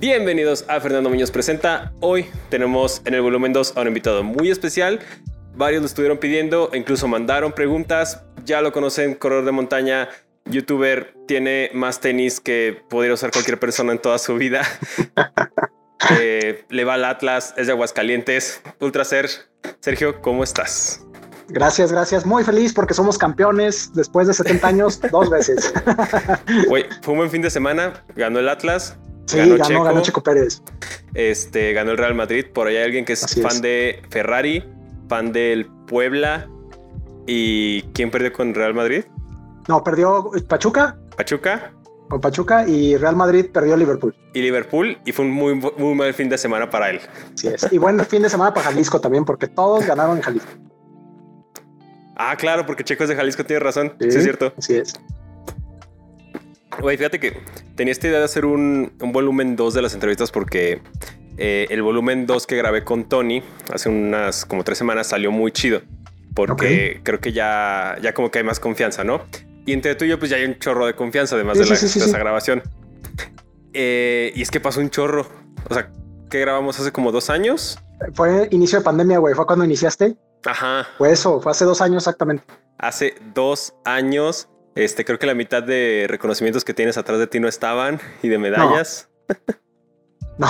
Bienvenidos a Fernando Muñoz Presenta. Hoy tenemos en el volumen 2 a un invitado muy especial. Varios lo estuvieron pidiendo e incluso mandaron preguntas. Ya lo conocen, corredor de montaña, youtuber, tiene más tenis que podría usar cualquier persona en toda su vida. Eh, le va al Atlas, es de Aguascalientes, Ultracer. Sergio, ¿cómo estás? Gracias, gracias. Muy feliz porque somos campeones después de 70 años dos veces. Güey, fue un buen fin de semana. Ganó el Atlas. Sí, ganó, ganó, ganó Checo Pérez. Este ganó el Real Madrid. Por ahí hay alguien que es Así fan es. de Ferrari, fan del Puebla. ¿Y quién perdió con Real Madrid? No, perdió Pachuca Pachuca con Pachuca y Real Madrid perdió Liverpool. y Liverpool. Y fue un muy, muy mal fin de semana para él. Así es. Y buen fin de semana para Jalisco también, porque todos ganaron en Jalisco. Ah, claro, porque Checo es de Jalisco, tiene razón. Sí, es cierto. Así es. Güey, fíjate que tenía esta idea de hacer un, un volumen 2 de las entrevistas porque eh, el volumen 2 que grabé con Tony hace unas como tres semanas salió muy chido. Porque creo que ya, ya como que hay más confianza, ¿no? Y entre tú y yo, pues ya hay un chorro de confianza, además Sí, de, la, sí, sí, sí, de esa grabación. Eh, y es que pasó un chorro. O sea, ¿qué grabamos hace como dos años? Fue inicio de pandemia, güey. Fue cuando iniciaste. Ajá. Fue eso, fue hace dos años exactamente. Hace dos años. Este, creo que la mitad de reconocimientos que tienes atrás de ti no estaban y de medallas. No,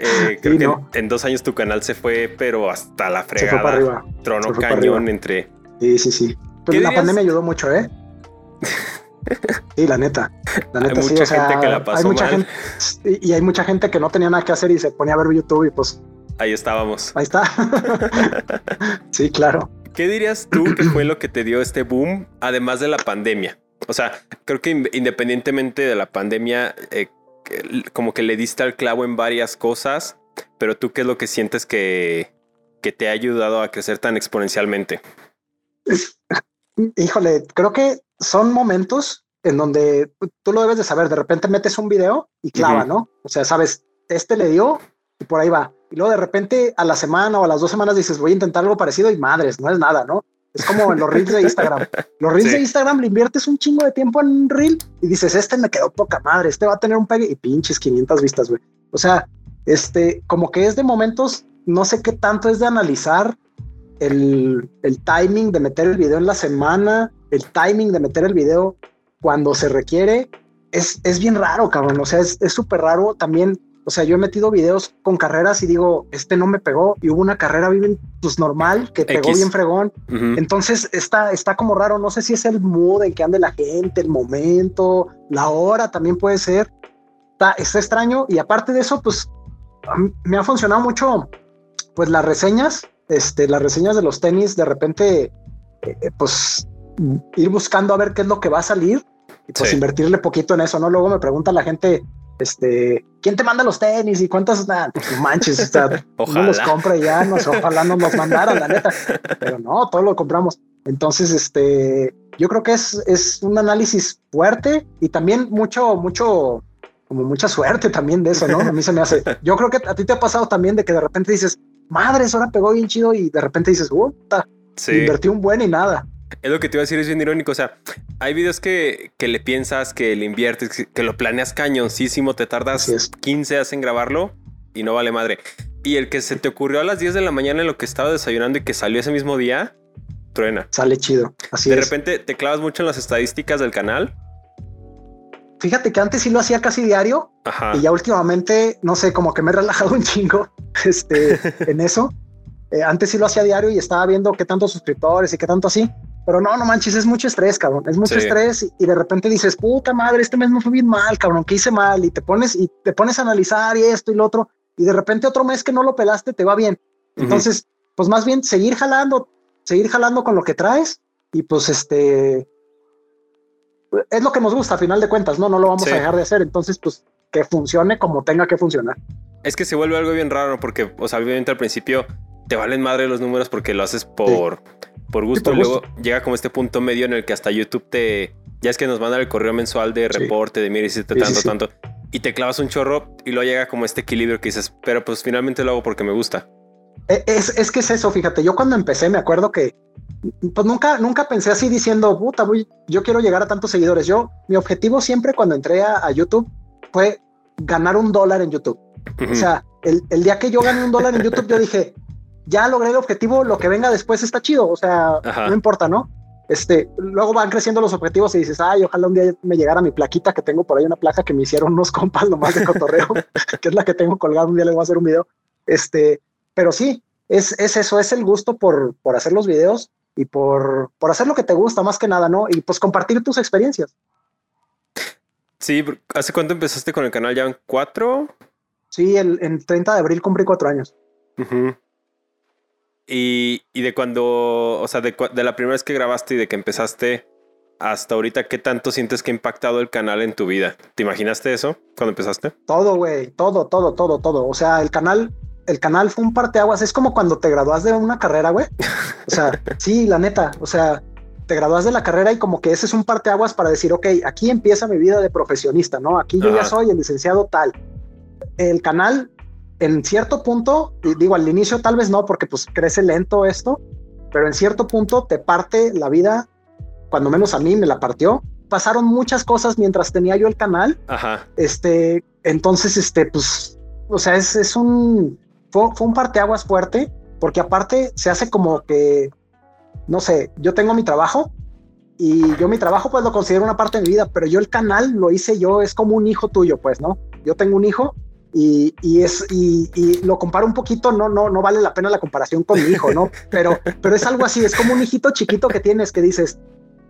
Eh, creo Sí, que no. en, en dos años tu canal se fue, pero hasta la se fue para fregada. arriba. Se fue cañón entre. Sí, sí, sí. Pero ¿Qué la dirías? pandemia ayudó mucho, ¿eh? Sí, la neta. La Hay neta, sí. mucha O sea, gente que la pasó hay mucha mal. gente y hay mucha gente que no tenía nada que hacer y se ponía a ver YouTube y pues Ahí estábamos. ahí está. sí, claro. ¿Qué dirías tú que fue lo que te dio este boom, además de la pandemia? O sea, creo que in- independientemente de la pandemia, eh, como que le diste al clavo en varias cosas, pero tú qué es lo que sientes que, que te ha ayudado a crecer tan exponencialmente? Híjole, creo que son momentos en donde tú lo debes de saber. De repente metes un video y clava. ¿no? O sea, sabes, este le dio y por ahí va. Y luego de repente a la semana o a las dos semanas dices, voy a intentar algo parecido y madres, no es nada, ¿no? Es como en los reels de Instagram. Los reels Sí. de Instagram le inviertes un chingo de tiempo en un reel y dices, este me quedó poca madre, este va a tener un pegue y pinches 500 vistas, güey. O sea, este, como que es de momentos, no sé qué tanto es de analizar el, el timing de meter el video en la semana, el timing de meter el video cuando se requiere, es, es bien raro, cabrón. O sea, es es súper raro también. O sea, yo he metido videos con carreras y digo, este no me pegó y hubo una carrera bien pues normal que pegó X. bien fregón. Entonces está, está como raro. No sé si es el mood en que ande la gente, el momento, la hora también puede ser. Está, está extraño. Y aparte de eso, pues me ha funcionado mucho, pues las reseñas, este, las reseñas de los tenis, de repente, eh, eh, pues ir buscando a ver qué es lo que va a salir y pues Sí. invertirle poquito en eso, ¿no? Luego me pregunta la gente, este, ¿quién te manda los tenis y cuántas? Nah, pues, no manches, o sea, Ojalá. los compra y ya, nos, ojalá no nos mandaran, la neta. Pero no, todo lo compramos. Entonces, este, yo creo que es, es un análisis fuerte y también mucho, mucho, como mucha suerte también de eso, ¿no? A mí se me hace. Yo creo que a ti te ha pasado también de que de repente dices, madres, ahora pegó bien chido y de repente dices, puta, Sí. invertí un buen y nada. Es lo que te iba a decir, es bien irónico. O sea, hay videos que, que le piensas, que le inviertes, que- lo planeas cañoncísimo, te tardas Así es. 15 días en grabarlo y no vale madre. Y el que se te ocurrió a las 10 de la mañana en lo que estaba desayunando y que salió ese mismo día, truena. Sale chido. Así de es. repente te clavas mucho en las estadísticas del canal. Fíjate que antes sí lo hacía casi diario Ajá. y ya últimamente, no sé, como que me he relajado un chingo este, en eso. Eh, antes sí lo hacía diario y estaba viendo qué tantos suscriptores y qué tanto así. Pero no, no manches, es mucho estrés, cabrón. Es mucho Sí. estrés y, y de repente dices, puta madre, este mes me fue bien mal, cabrón, ¿qué hice mal? Y te pones y te pones a analizar y esto y lo otro. Y de repente otro mes que no lo pelaste te va bien. Entonces, pues más bien seguir jalando, seguir jalando con lo que traes y pues este es lo que nos gusta a final de cuentas, no, no lo vamos Sí. a dejar de hacer. Entonces, pues que funcione como tenga que funcionar. Es que se vuelve algo bien raro porque, o sea, obviamente al principio te valen madre los números porque lo haces por, por gusto. por luego gusto. llega como este punto medio en el que hasta YouTube te. Ya es que nos mandan el correo mensual de Sí. reporte, de mira, hiciste Sí, tanto, tanto. Y te clavas un chorro y luego llega como este equilibrio que dices, pero pues finalmente lo hago porque me gusta. E- Es, es que es eso, fíjate, yo cuando empecé me acuerdo que pues nunca, nunca pensé así diciendo, puta, voy, yo quiero llegar a tantos seguidores. Yo, mi objetivo siempre cuando entré a, a YouTube fue ganar un dólar en YouTube. O sea, el, el, día que yo gané un dólar en YouTube, yo dije, ya logré el objetivo, lo que venga después está chido. O sea, no importa, ¿no? Este, luego van creciendo los objetivos y dices, ay, ojalá un día me llegara mi plaquita, que tengo por ahí una placa que me hicieron unos compas nomás de cotorreo, que es la que tengo colgada, un día les voy a hacer un video. Este, pero sí, es, es eso, es el gusto por, por hacer los videos y por, por hacer lo que te gusta más que nada, ¿no? Y pues compartir tus experiencias. Sí, ¿hace cuánto empezaste con el canal? ¿Ya en cuatro? Sí, el, en 30 de abril cumplí cuatro años. Y, y, de cuando, o sea, de, de, la primera vez que grabaste y de que empezaste hasta ahorita, ¿qué tanto sientes que ha impactado el canal en tu vida? ¿Te imaginaste eso cuando empezaste? Todo, güey, todo, todo, todo, todo. O sea, el canal, el canal fue un parteaguas. Es como cuando te gradúas de una carrera, güey. O sea, sí, la neta. O sea, te gradúas de la carrera y como que ese es un parteaguas para decir, ok, aquí empieza mi vida de profesionista, ¿no? Aquí yo ya soy el licenciado tal. El canal, en cierto punto, digo, al inicio tal vez no, porque pues crece lento esto, pero en cierto punto te parte la vida, cuando menos a mí me la partió. Pasaron muchas cosas mientras tenía yo el canal. Ajá. Este, entonces, este, pues, o sea, es, es un, fue, fue un parteaguas fuerte, porque aparte se hace como que no sé, yo tengo mi trabajo y yo mi trabajo pues lo considero una parte de mi vida, pero yo el canal lo hice yo, es como un hijo tuyo, pues, ¿no? Yo tengo un hijo y, y es y, lo comparo un poquito, no, no, no vale la pena la comparación con mi hijo, ¿no? Pero, pero es algo así, es como un hijito chiquito que tienes que dices,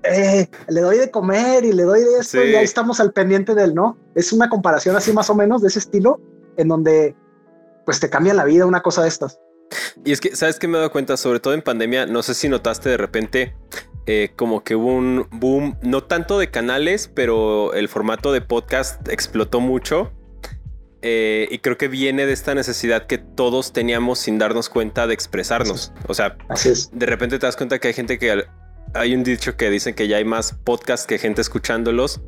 eh, le doy de comer y le doy de esto y ahí estamos al pendiente del no. Es una comparación así más o menos de ese estilo en donde pues te cambia la vida una cosa de estas. Y es que, ¿sabes qué me he dado cuenta? Sobre todo en pandemia, no sé si notaste de repente eh, como que hubo un boom, no tanto de canales, pero el formato de podcast explotó mucho. Eh, y creo que viene de esta necesidad que todos teníamos sin darnos cuenta de expresarnos. O sea, de repente te das cuenta que hay gente que hay un dicho que dicen que ya hay más podcasts que gente escuchándolos.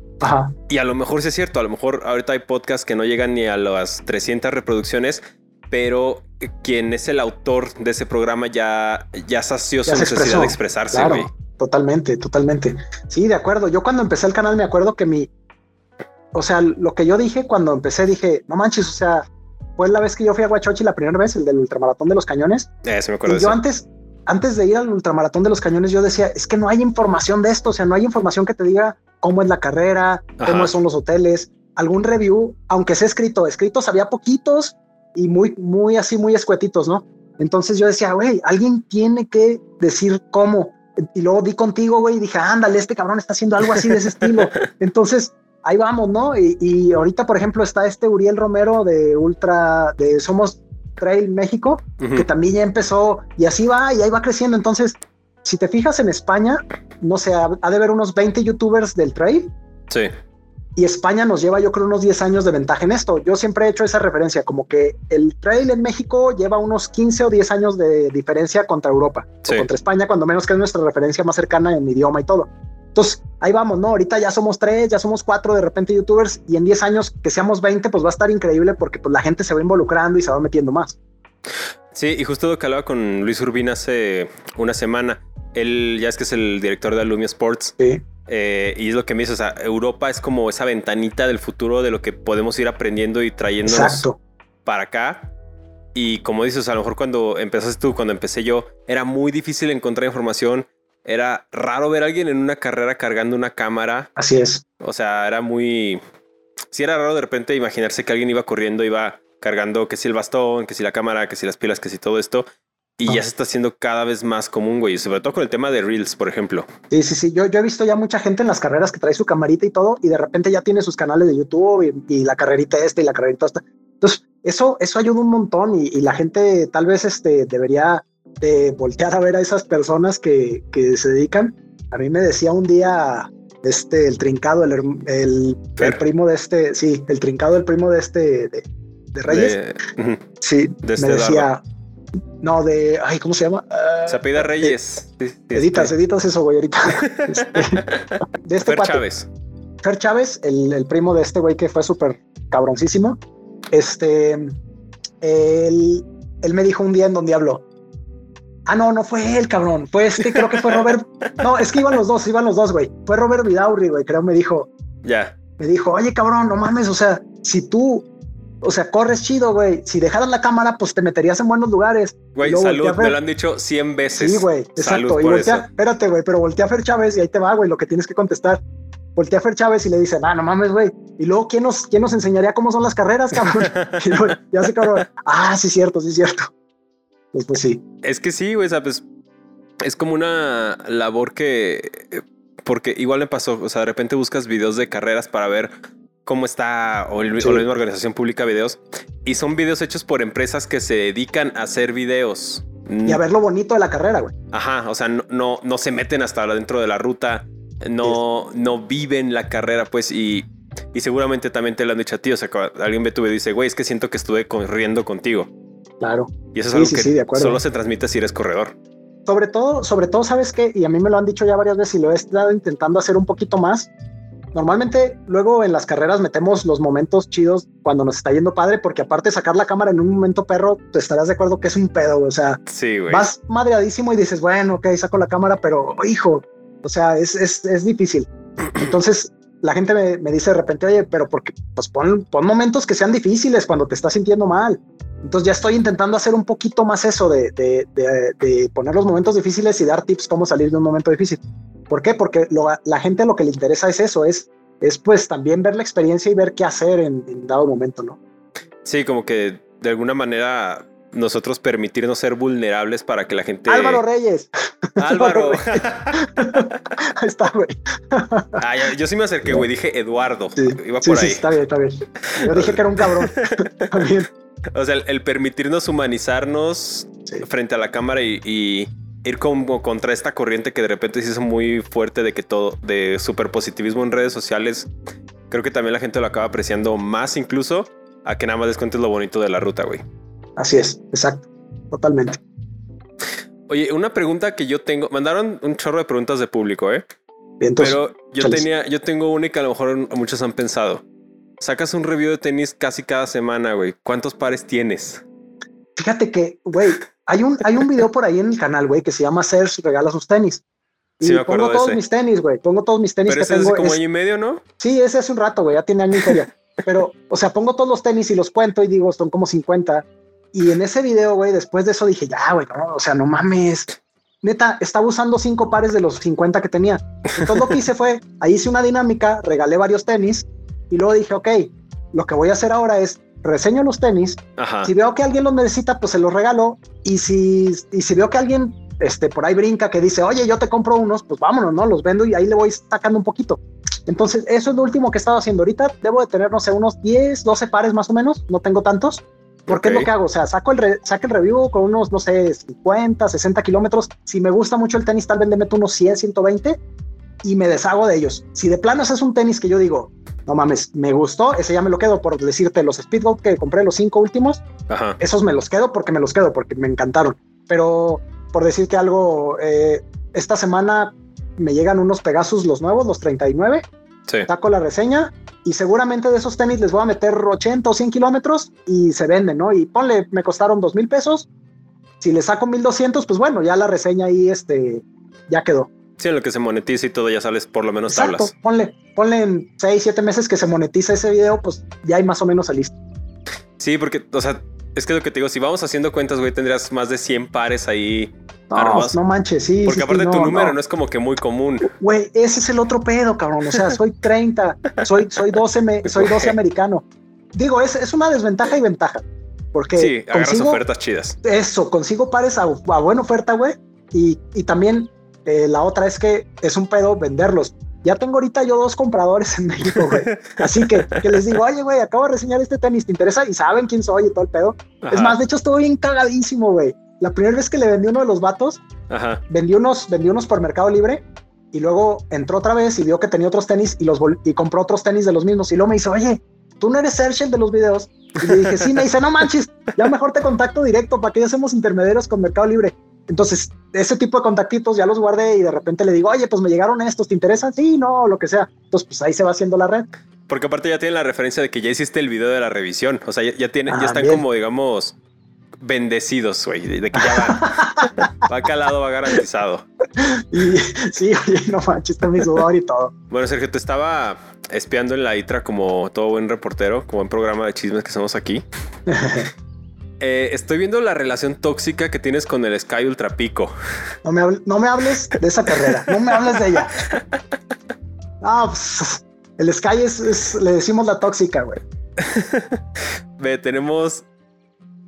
Y a lo mejor sí es cierto, a lo mejor ahorita hay podcasts que no llegan ni a las 300 reproducciones, pero quien es el autor de ese programa ya, ya sació su necesidad de expresarse. totalmente, totalmente. Sí, de acuerdo. Yo cuando empecé el canal me acuerdo que mi, o sea, lo que yo dije cuando empecé, dije, no manches, o sea, fue la vez que yo fui a Huachochi la primera vez, el del ultramaratón de los cañones. Eh, me acuerdo y yo antes, antes de ir al ultramaratón de los cañones, yo decía, es que no hay información de esto, o sea, no hay información que te diga cómo es la carrera, cómo son los hoteles, algún review, aunque sea escrito, escritos había poquitos y muy, muy así, muy escuetitos, ¿no? Entonces yo decía, güey, alguien tiene que decir cómo. Y luego di contigo, güey, y dije, ándale, este cabrón está haciendo algo así de ese estilo. Entonces, ahí vamos, ¿no? Y, ahorita, por ejemplo, está este Uriel Romero de Ultra, de Somos Trail México, que también ya empezó y así va y ahí va creciendo. Entonces, si te fijas en España, no sé, ha de haber unos 20 youtubers del trail. Sí y España nos lleva yo creo unos 10 años de ventaja en esto. Yo siempre he hecho esa referencia, como que el trail en México lleva unos 15 o 10 años de diferencia contra Europa, o contra España, cuando menos que es nuestra referencia más cercana en idioma y todo. Entonces, ahí vamos, ¿no? Ahorita ya somos tres, ya somos cuatro de repente youtubers y en 10 años que seamos 20, pues va a estar increíble porque pues la gente se va involucrando y se va metiendo más. Sí, y justo lo que hablaba con Luis Urbina hace una semana. Él ya es que es el director de Alumia Sports. Sí. Eh, y es lo que me dice, o sea, Europa es como esa ventanita del futuro de lo que podemos ir aprendiendo y trayéndonos para acá. Y como dices, a lo mejor cuando empezaste tú, cuando empecé yo, era muy difícil encontrar información. Era raro ver a alguien en una carrera cargando una cámara. Así es. O sea, era muy... Sí era raro de repente imaginarse que alguien iba corriendo, iba cargando que si el bastón, que si la cámara, que si las pilas, que si todo esto. Y ya se está haciendo cada vez más común, güey. Sobre todo con el tema de Reels, por ejemplo. Sí, sí, sí. Yo, yo he visto ya mucha gente en las carreras que trae su camarita y todo, y de repente ya tiene sus canales de YouTube y, la carrerita esta y la carrerita esta. Entonces, eso, eso ayuda un montón y, la gente tal vez este, debería de voltear a ver a esas personas que, que se dedican. A mí me decía un día este, el trincado, el, el, primo de este, sí, el trincado, el primo de este, de, Reyes. Sí, me este decía, no, de. Ay, ¿cómo se llama? Uh, se Reyes. editas, editas eso, güey, ahorita. este, de este Fer Chávez. Fer Chávez, el, primo de este güey que fue súper cabroncísimo. Este. Él, él me dijo un día en donde habló. Ah, no, no fue él, cabrón. Fue este, creo que fue Robert. No, es que iban los dos, iban los dos, güey. Fue Robert Vidaurri, güey, creo, me dijo. Ya. Me dijo, oye, cabrón, no mames, o sea, si tú o sea, corres chido, güey. Si dejaras la cámara, pues te meterías en buenos lugares. Güey, salud, me lo han dicho 100 veces. Sí, güey, exacto. y voltea, espérate, güey, pero voltea a Fer Chávez y ahí te va, güey, lo que tienes que contestar. Voltea a Fer Chávez y le dice, ah, no mames, güey. Y luego, ¿quién nos, ¿quién nos enseñaría cómo son las carreras, cabrón? y ya se cabrón. Ah, sí, cierto, sí, cierto. Pues, pues sí. Es que sí, güey, sabes. Es como una labor que. Porque igual me pasó, o sea, de repente buscas videos de carreras para ver cómo está, o, la misma organización publica videos, y son videos hechos por empresas que se dedican a hacer videos. Y a ver lo bonito de la carrera, güey. Ajá, o sea, no, no, se meten hasta dentro de la ruta, no, no viven la carrera, pues, y, y seguramente también te lo han dicho a ti, o sea, alguien ve tu video y dice, güey, es que siento que estuve corriendo contigo. Claro. Y eso es algo que solo se transmite si eres corredor. Sobre todo, sobre todo, sabes que, y a mí me lo han dicho ya varias veces y lo he estado intentando hacer un poquito más. Normalmente, luego en las carreras metemos los momentos chidos cuando nos está yendo padre, porque aparte sacar la cámara en un momento perro, te estarás de acuerdo que es un pedo, o sea, sí, vas madreadísimo y dices, bueno, ok, saco la cámara, pero hijo, o sea, es, es, es difícil. Entonces, la gente me, dice de repente, oye, pero porque, pues pon, momentos que sean difíciles cuando te estás sintiendo mal. Entonces ya estoy intentando hacer un poquito más eso de, de, poner los momentos difíciles y dar tips cómo salir de un momento difícil. ¿Por qué? Porque la gente lo que le interesa es eso, es, es pues también ver la experiencia y ver qué hacer en, dado momento, ¿no? Sí, como que de alguna manera nosotros permitirnos ser vulnerables para que la gente... Álvaro Reyes. Álvaro. Ahí está, güey. Ah, yo sí me acerqué, güey. Dije Eduardo. Iba por ahí. Sí, está bien, está bien. Yo dije que era un cabrón. También. O sea, el, permitirnos humanizarnos frente a la cámara y, ir como contra esta corriente que de repente se hizo muy fuerte de que todo, de superpositivismo en redes sociales, creo que también la gente lo acaba apreciando más incluso a que nada más les cuentes lo bonito de la ruta, güey. Así es, exacto, totalmente. Oye, una pregunta que yo tengo, mandaron un chorro de preguntas de público, ¿eh? Pero yo tenía, yo tengo una y que a lo mejor muchos han pensado. Sacas un review de tenis casi cada semana, güey. ¿Cuántos pares tienes? Fíjate que, güey, hay un, hay un video por ahí en el canal, güey, que se llama Serge regala sus tenis. Y pongo todos mis tenis, güey. Pongo todos mis tenis Pero que ese tengo. Es como año y medio, ¿no? Sí, ese hace un rato, güey. Ya tiene año y medio. Pero, o sea, pongo todos los tenis y los cuento y digo, son como 50. Y en ese video, güey, después de eso dije, ya, güey, no, o sea, no mames. Neta, estaba usando cinco pares de los 50 que tenía. Entonces lo que hice fue, ahí hice una dinámica, regalé varios tenis y luego dije, ok, lo que voy a hacer ahora es reseño los tenis. Si veo que alguien los necesita, pues se los regalo. Y si, y si veo que alguien este, por ahí brinca que dice, oye, yo te compro unos, pues vámonos, ¿no? Los vendo y ahí le voy sacando un poquito. Entonces, eso es lo último que he estado haciendo ahorita. Debo de tener, no sé, unos 10, 12 pares más o menos. No tengo tantos. Porque es lo que hago. O sea, saco el, saco el review con unos, no sé, 50, 60 kilómetros. Si me gusta mucho el tenis, tal vez le meto unos 100, 120 y me deshago de ellos. Si de plano es un tenis que yo digo, no mames, me gustó, ese ya me lo quedo por decirte los Speedgoat que compré los cinco últimos, esos me los quedo porque me los quedo, porque me encantaron. Pero por decirte algo, eh, esta semana me llegan unos Pegasus los nuevos, los 39. Sí. Saco la reseña y seguramente de esos tenis les voy a meter 80 o 100 kilómetros y se venden, ¿no? Y ponle, me costaron dos mil pesos. Si le saco 1200, pues bueno, ya la reseña ahí este, ya quedó. Sí, en lo que se monetiza y todo ya sales por lo menos Exacto. tablas. Ponle, ponle en 6, 7 meses que se monetiza ese video, pues ya hay más o menos listo. Sí, porque, o sea, es que lo que te digo, si vamos haciendo cuentas, güey, tendrías más de 100 pares ahí. No, no manches, sí. Porque aparte tu número no. es como que muy común. Güey, ese es el otro pedo, cabrón. O sea, soy 30, soy, soy 12, soy 12 americano. Digo, es, es una desventaja y ventaja. Porque sí, agarras ofertas chidas. Eso, consigo pares a, a buena oferta, güey. Y, y también eh, la otra es que es un pedo venderlos. Ya tengo ahorita yo dos compradores en México, güey. Así que, que les digo, oye, güey, acabo de reseñar este tenis, ¿te interesa? Y saben quién soy y todo el pedo. Es más, de hecho, estoy bien cagadísimo, güey. La primera vez que le vendí uno de los vatos, vendí unos, vendí unos por Mercado Libre y luego entró otra vez y vio que tenía otros tenis y los y compró otros tenis de los mismos y luego me dice, oye, tú no eres Sergio de los videos. Y le dije, sí, me dice, no manches, ya mejor te contacto directo para que ya hacemos intermediarios con Mercado Libre. Entonces, ese tipo de contactitos ya los guardé y de repente le digo, oye, pues me llegaron estos, ¿te interesan? Sí, no, lo que sea. Entonces, pues ahí se va haciendo la red. Porque aparte ya tienen la referencia de que ya hiciste el video de la revisión. O sea, ya, tienen, ya ah, están como, digamos, bendecidos, güey. De que ya va, va calado, va garantizado. Y sí, oye, no manches, está mi sudor y todo. Bueno, Sergio, te estaba espiando en la ITRA como todo buen reportero, como buen programa de chismes que somos aquí. Eh, estoy viendo la relación tóxica que tienes con el Sky Ultra Pico. No me, no me hables de esa carrera, no me hables de ella. Ah, pues, el Sky es, le decimos la tóxica, güey. Ve, tenemos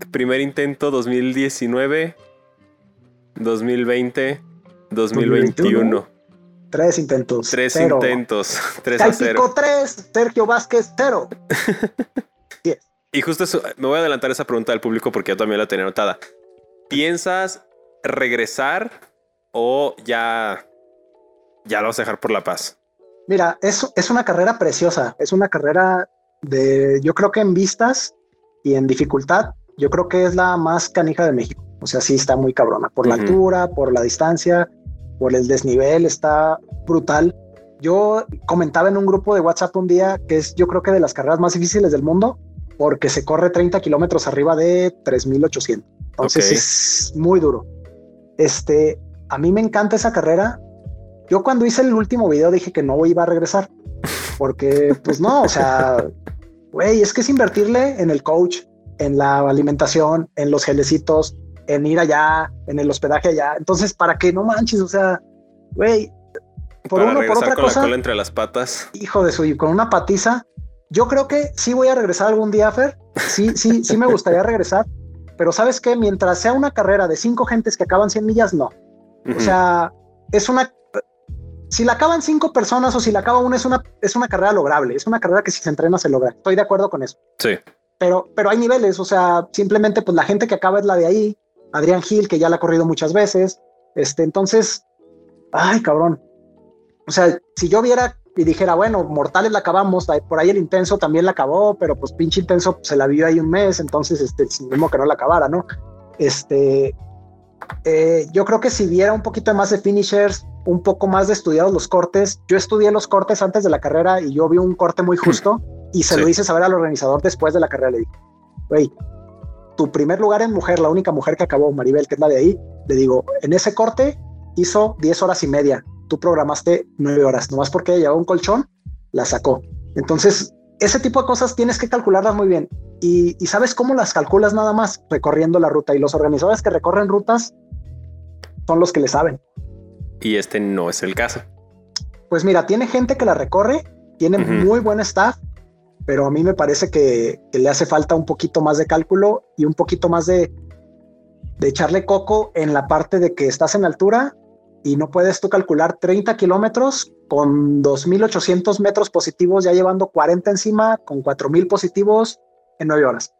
primer intento 2019, 2020, 2021. Tres intentos. Tres intentos. Tres a cero. tres, Sergio Vázquez, cero. Y justo eso, me voy a adelantar esa pregunta del público porque yo también la tenía anotada. ¿Piensas regresar o ya, ya lo vas a dejar por la paz? Mira, es, es una carrera preciosa. Es una carrera de, yo creo que en vistas y en dificultad, yo creo que es la más canija de México. O sea, sí está muy cabrona por la altura, por la distancia, por el desnivel, está brutal. Yo comentaba en un grupo de WhatsApp un día que es, yo creo que de las carreras más difíciles del mundo porque se corre 30 kilómetros arriba de 3800. Entonces es muy duro. Este, a mí me encanta esa carrera. Yo cuando hice el último video dije que no iba a regresar porque pues no, o sea, güey, es que es invertirle en el coach, en la alimentación, en los gelecitos, en ir allá, en el hospedaje allá. Entonces, para que no manches, o sea, güey, por uno, por otra cosa. La cola entre las patas. Hijo de su, con una patiza, yo creo que sí voy a regresar algún día, Fer. Sí, sí, sí me gustaría regresar. Pero sabes que mientras sea una carrera de cinco gentes que acaban 100 millas, no. O sea, es una. Si la acaban cinco personas o si la acaba una, es una, es una carrera lograble. Es una carrera que si se entrena se logra. Estoy de acuerdo con eso. Sí. Pero, pero hay niveles. O sea, simplemente, pues la gente que acaba es la de ahí. Adrián Gil, que ya la ha corrido muchas veces. Este, entonces, ay, cabrón. O sea, si yo viera y dijera, bueno, Mortales la acabamos, por ahí el Intenso también la acabó, pero pues pinche Intenso se la vio ahí un mes, entonces, este, mismo que no la acabara, ¿no? Este, eh, yo creo que si viera un poquito más de finishers, un poco más de estudiados los cortes, yo estudié los cortes antes de la carrera y yo vi un corte muy justo y se lo hice saber al organizador después de la carrera, le dije, güey, tu primer lugar en mujer, la única mujer que acabó, Maribel, que es la de ahí, le digo, en ese corte hizo 10 horas y media, tú programaste nueve horas, nomás porque llevaba un colchón, la sacó. Entonces, ese tipo de cosas tienes que calcularlas muy bien. Y, sabes cómo las calculas nada más recorriendo la ruta. Y los organizadores que recorren rutas son los que le saben. Y este no es el caso. Pues mira, tiene gente que la recorre, tiene muy buen staff, pero a mí me parece que, que, le hace falta un poquito más de cálculo y un poquito más de, de echarle coco en la parte de que estás en altura y no puedes tú calcular 30 kilómetros con 2.800 metros positivos, ya llevando 40 encima, con 4.000 positivos en 9 horas.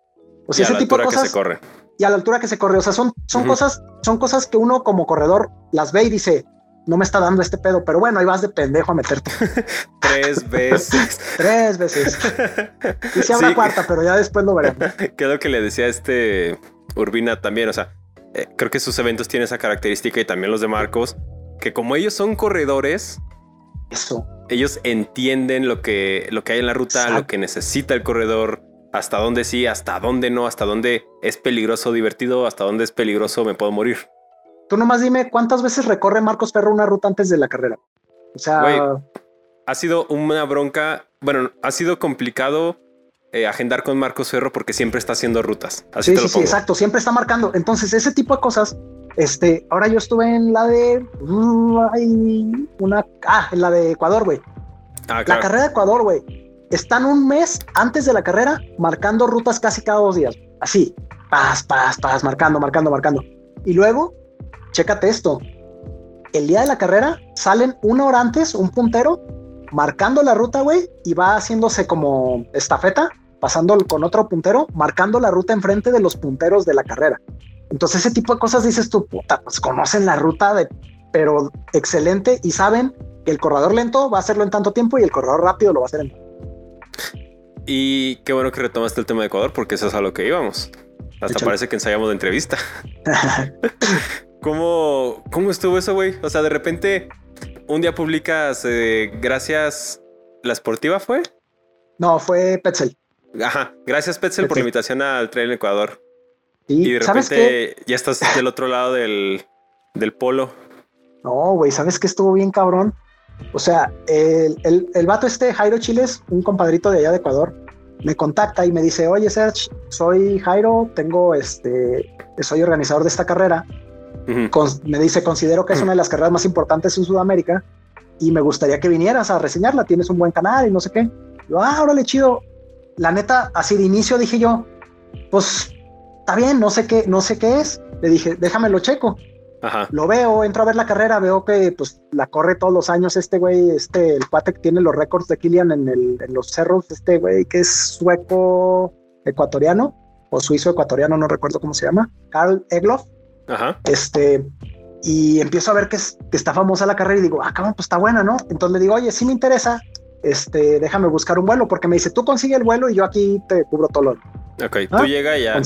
O sea, ese tipo de cosas. Que se corre. Y a la altura que se corre. O sea, son, son, cosas, son cosas que uno como corredor las ve y dice, no me está dando este pedo, pero bueno, ahí vas de pendejo a meterte. Tres veces. Tres veces. Y se habrá cuarta, pero ya después lo veremos. Que lo que le decía este Urbina también. O sea, eh, creo que sus eventos tienen esa característica y también los de Marcos que como ellos son corredores, eso. Ellos entienden lo que, lo que hay en la ruta, lo que necesita el corredor, hasta dónde sí, hasta dónde no, hasta dónde es peligroso divertido, hasta dónde es peligroso me puedo morir. Tú nomás dime cuántas veces recorre Marcos Ferro una ruta antes de la carrera. O sea, ha sido una bronca. Bueno, ha sido complicado eh, agendar con Marcos Ferro porque siempre está haciendo rutas. Así sí, sí, sí, exacto. Siempre está marcando. Entonces, ese tipo de cosas este, ahora yo estuve en la de. una. Ah, en la de Ecuador, güey. Ah, la carrera de Ecuador, güey. Están un mes antes de la carrera marcando rutas casi cada dos días. Así. Paz, paz, paz, marcando, marcando, marcando. Y luego, chécate esto. El día de la carrera salen una hora antes, un puntero, marcando la ruta, güey, y va haciéndose como estafeta, pasando con otro puntero, marcando la ruta enfrente de los punteros de la carrera. Entonces ese tipo de cosas dices tú, puta, pues conocen la ruta de, pero excelente y saben que el corredor lento va a hacerlo en tanto tiempo y el corredor rápido lo va a hacer en... Y qué bueno que retomaste el tema de Ecuador porque eso es a lo que íbamos. Hasta parece que ensayamos de entrevista. ¿Cómo, ¿Cómo estuvo eso, güey? O sea, de repente un día publicas eh, gracias la esportiva fue? No, fue Petzel. Ajá, gracias Petzel, por la invitación al Trail en Ecuador y de repente ya estás del otro lado del, polo. No, güey, ¿sabes qué estuvo bien cabrón? O sea, el, el, el vato este, Jairo Chiles, un compadrito de allá de Ecuador, me contacta y me dice, oye Serge, soy Jairo, tengo este, soy organizador de esta carrera. me dice, considero que es una de las carreras más importantes en Sudamérica y me gustaría que vinieras a reseñarla, tienes un buen canal y no sé qué. Yo, ah, órale, chido. La neta, así de inicio dije yo, pues está bien, no sé qué, no sé qué es. Le dije, déjame lo checo. Lo veo, entro a ver la carrera, veo que pues la corre todos los años este güey, este, el cuate que tiene los récords de Kilian en, el, en los cerros, este güey que es sueco ecuatoriano o suizo ecuatoriano, no recuerdo cómo se llama, Carl Egloff. Ajá. Este, y empiezo a ver que, es, que está famosa la carrera y digo, ah, cabrón, pues está buena, ¿no? Entonces le digo, oye, sí me interesa, este, déjame buscar un vuelo, porque me dice, tú consigue el vuelo y yo aquí te cubro todo lo. Ok, tú ¿Ah? llega ya.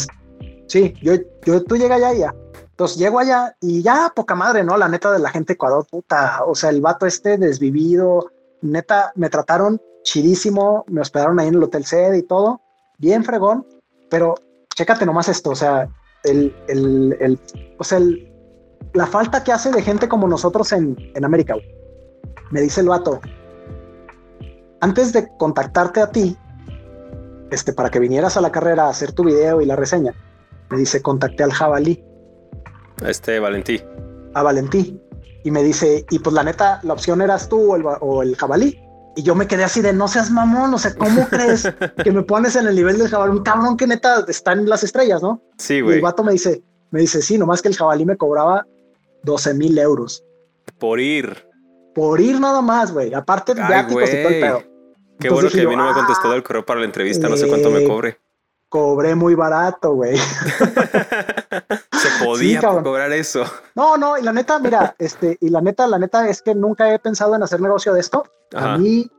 sí, yo, yo, tú llega y ya. Entonces llego allá y ya poca madre, ¿no? La neta de la gente de Ecuador, puta. O sea, el vato este desvivido, neta, me trataron chidísimo, me hospedaron ahí en el Hotel Sede y todo, bien fregón, pero chécate nomás esto, o sea, el, el, el o sea, la falta que hace de gente como nosotros en, en América. Me dice el vato, antes de contactarte a ti, este, para que vinieras a la carrera a hacer tu video y la reseña, me dice, contacté al jabalí este Valentí. A Valentí. Y me dice, y pues la neta, la opción eras tú o el, jabalí. Y yo me quedé así de no seas mamón, no sé cómo crees que me pones en el nivel del jabalí, un cabrón que neta está en las estrellas, ¿no? Sí, güey. Y el vato me dice, me dice, sí, nomás que el jabalí me cobraba 12 mil euros. Por ir. Por ir nada más, güey. Aparte de viáticos y todo el pedo. Qué bueno que a mí no me ha contestado el correo para la entrevista, no sé cuánto me cobre cobré muy barato, güey. Se podía cobrar eso. No, no, y la neta, mira, este, y la neta, la neta es que nunca he pensado en hacer negocio de esto. A mí,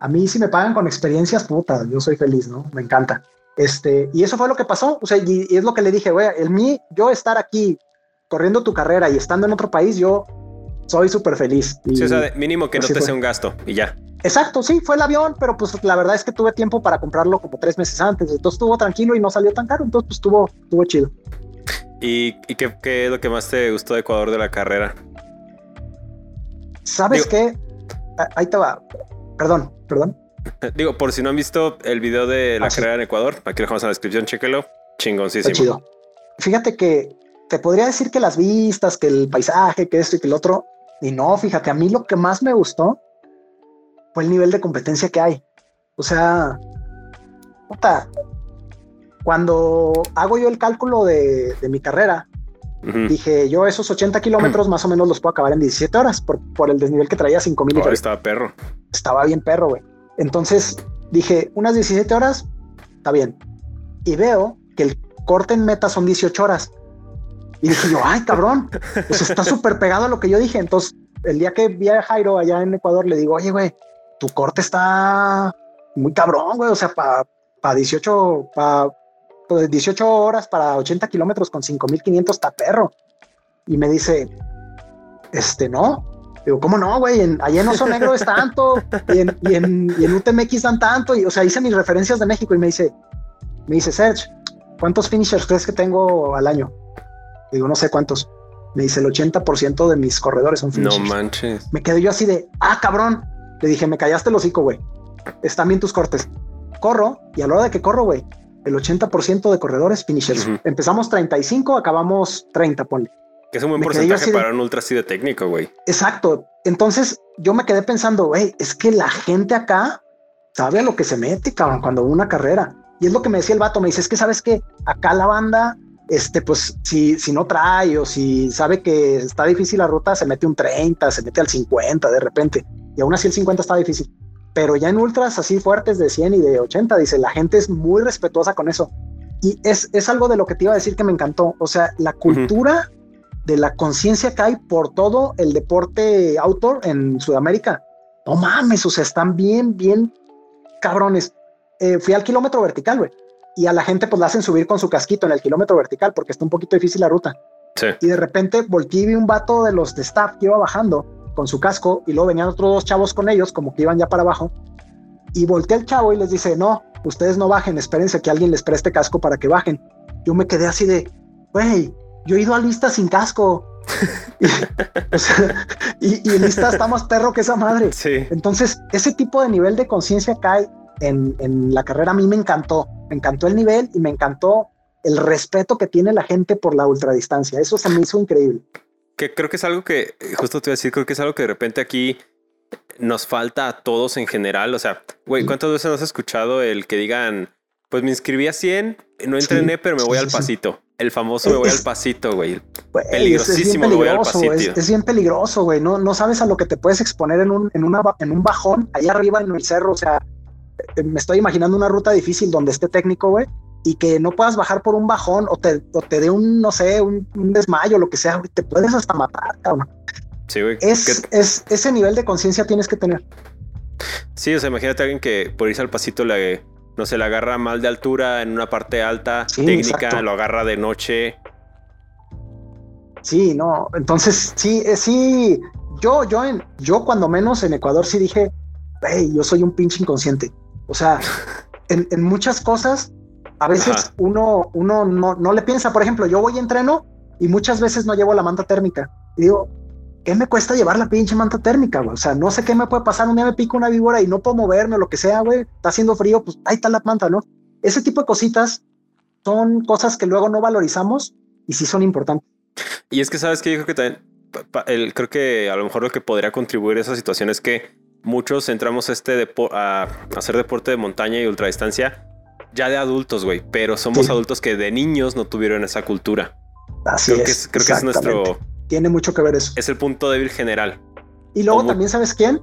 a mí si me pagan con experiencias, puta, yo soy feliz, ¿no? Me encanta. Este, y eso fue lo que pasó. O sea, y, es lo que le dije, güey, el mí, yo estar aquí corriendo tu carrera y estando en otro país, yo soy súper feliz. sí, o sea, mínimo que no te sea un gasto y ya. Exacto, sí, fue el avión, pero pues la verdad es que tuve tiempo para comprarlo como tres meses antes, entonces estuvo tranquilo y no salió tan caro, entonces pues estuvo, estuvo chido. ¿Y, qué, es lo que más te gustó de Ecuador de la carrera? ¿Sabes qué? Ah, ahí te va. Perdón, perdón. Digo, por si no han visto el video de la ah, carrera en Ecuador, aquí lo dejamos en la descripción, chéquelo. Chingoncísimo. Chido. Fíjate que te podría decir que las vistas, que el paisaje, que esto y que el otro. Y no, fíjate, a mí lo que más me gustó fue el nivel de competencia que hay. O sea, puta, cuando hago yo el cálculo de, mi carrera, dije yo esos 80 kilómetros más o menos los puedo acabar en 17 horas por, por el desnivel que traía 5000 oh, Estaba perro. Estaba bien perro, güey. Entonces dije unas 17 horas, está bien. Y veo que el corte en meta son 18 horas. Y dije yo, ay, cabrón, pues está súper pegado a lo que yo dije. Entonces, el día que vi a Jairo allá en Ecuador, le digo, oye, güey, tu corte está muy cabrón, güey. O sea, para pa 18, para 18 horas para 80 kilómetros con 5500 está perro. Y me dice, este no. Digo, ¿cómo no, güey? En, allá en Oso Negro es tanto y en, y, en, UTMX dan tanto. Y, o sea, hice mis referencias de México y me dice, me dice, Serge, ¿cuántos finishers crees que tengo al año? Digo, no sé cuántos. Me dice, el 80% de mis corredores son finishers. No manches. Me quedé yo así de, ah, cabrón. Le dije, me callaste el hocico, güey. Están bien tus cortes. Corro y a la hora de que corro, güey, el 80% de corredores finishers. Empezamos 35, acabamos 30, ponle. Que es un buen porcentaje para un ultra así de técnico, güey. Exacto. Entonces yo me quedé pensando, güey, es que la gente acá sabe a lo que se mete, cabrón, cuando una carrera. Y es lo que me decía el vato, me dice, es que sabes que acá la banda, este, pues si, si no trae o si sabe que está difícil la ruta, se mete un 30, se mete al 50 de repente y aún así el 50 está difícil. Pero ya en ultras así fuertes de 100 y de 80, dice, la gente es muy respetuosa con eso. Y es, es algo de lo que te iba a decir que me encantó. O sea, la cultura de la conciencia que hay por todo el deporte outdoor en Sudamérica. No mames, o sea, están bien, bien cabrones. Eh, fui al kilómetro vertical, güey. Y a la gente pues la hacen subir con su casquito en el kilómetro vertical porque está un poquito difícil la ruta. Sí. Y de repente volteé y vi un vato de los de staff que iba bajando con su casco y luego venían otros dos chavos con ellos, como que iban ya para abajo. Y volteé el chavo y les dice, no, ustedes no bajen, espérense que alguien les preste casco para que bajen. Yo me quedé así de, güey, yo he ido a lista sin casco. y, y, lista está más perro que esa madre. Sí. Entonces, ese tipo de nivel de conciencia cae en, en la carrera. A mí me encantó, me encantó el nivel y me encantó el respeto que tiene la gente por la ultradistancia. Eso se me hizo increíble. Que creo que es algo que, justo te voy a decir, creo que es algo que de repente aquí nos falta a todos en general. O sea, güey, ¿cuántas veces has escuchado el que digan, pues me inscribí a 100, no entrené, pero me voy al pasito? El famoso me voy al pasito, güey. Peligrosísimo, es, voy al pasito. Es, bien peligroso, güey. No, no sabes a lo que te puedes exponer en un, en, una, en un bajón, ahí arriba en el cerro. O sea, me estoy imaginando una ruta difícil donde esté técnico, güey, y que no puedas bajar por un bajón o te, o te dé un, no sé, un, desmayo, lo que sea, güey, te puedes hasta matar, cabrón. Sí, güey. Es, es, ese nivel de conciencia tienes que tener. Sí, o sea, imagínate a alguien que por irse al pasito le, no se le agarra mal de altura en una parte alta, técnica, lo agarra de noche. Sí, no, entonces sí, eh, sí, yo, yo, en, yo cuando menos en Ecuador sí dije, hey, yo soy un pinche inconsciente. O sea, en, en muchas cosas, a veces uno, uno no, no le piensa, por ejemplo, yo voy y entreno y muchas veces no llevo la manta térmica. Y digo, ¿qué me cuesta llevar la pinche manta térmica, güey? O sea, no sé qué me puede pasar, un día me pico una víbora y no puedo moverme o lo que sea, güey, está haciendo frío, pues ahí está la manta, ¿no? Ese tipo de cositas son cosas que luego no valorizamos y sí son importantes. Y es que sabes que yo creo que también, creo que a lo mejor lo que podría contribuir a esa situación es que muchos entramos este a hacer deporte de montaña y ultradistancia ya de adultos, güey, pero somos adultos que de niños no tuvieron esa cultura. Así creo es. Que creo que es nuestro tiene mucho que ver eso. Es el punto débil general. Y luego también, ¿sabes quién?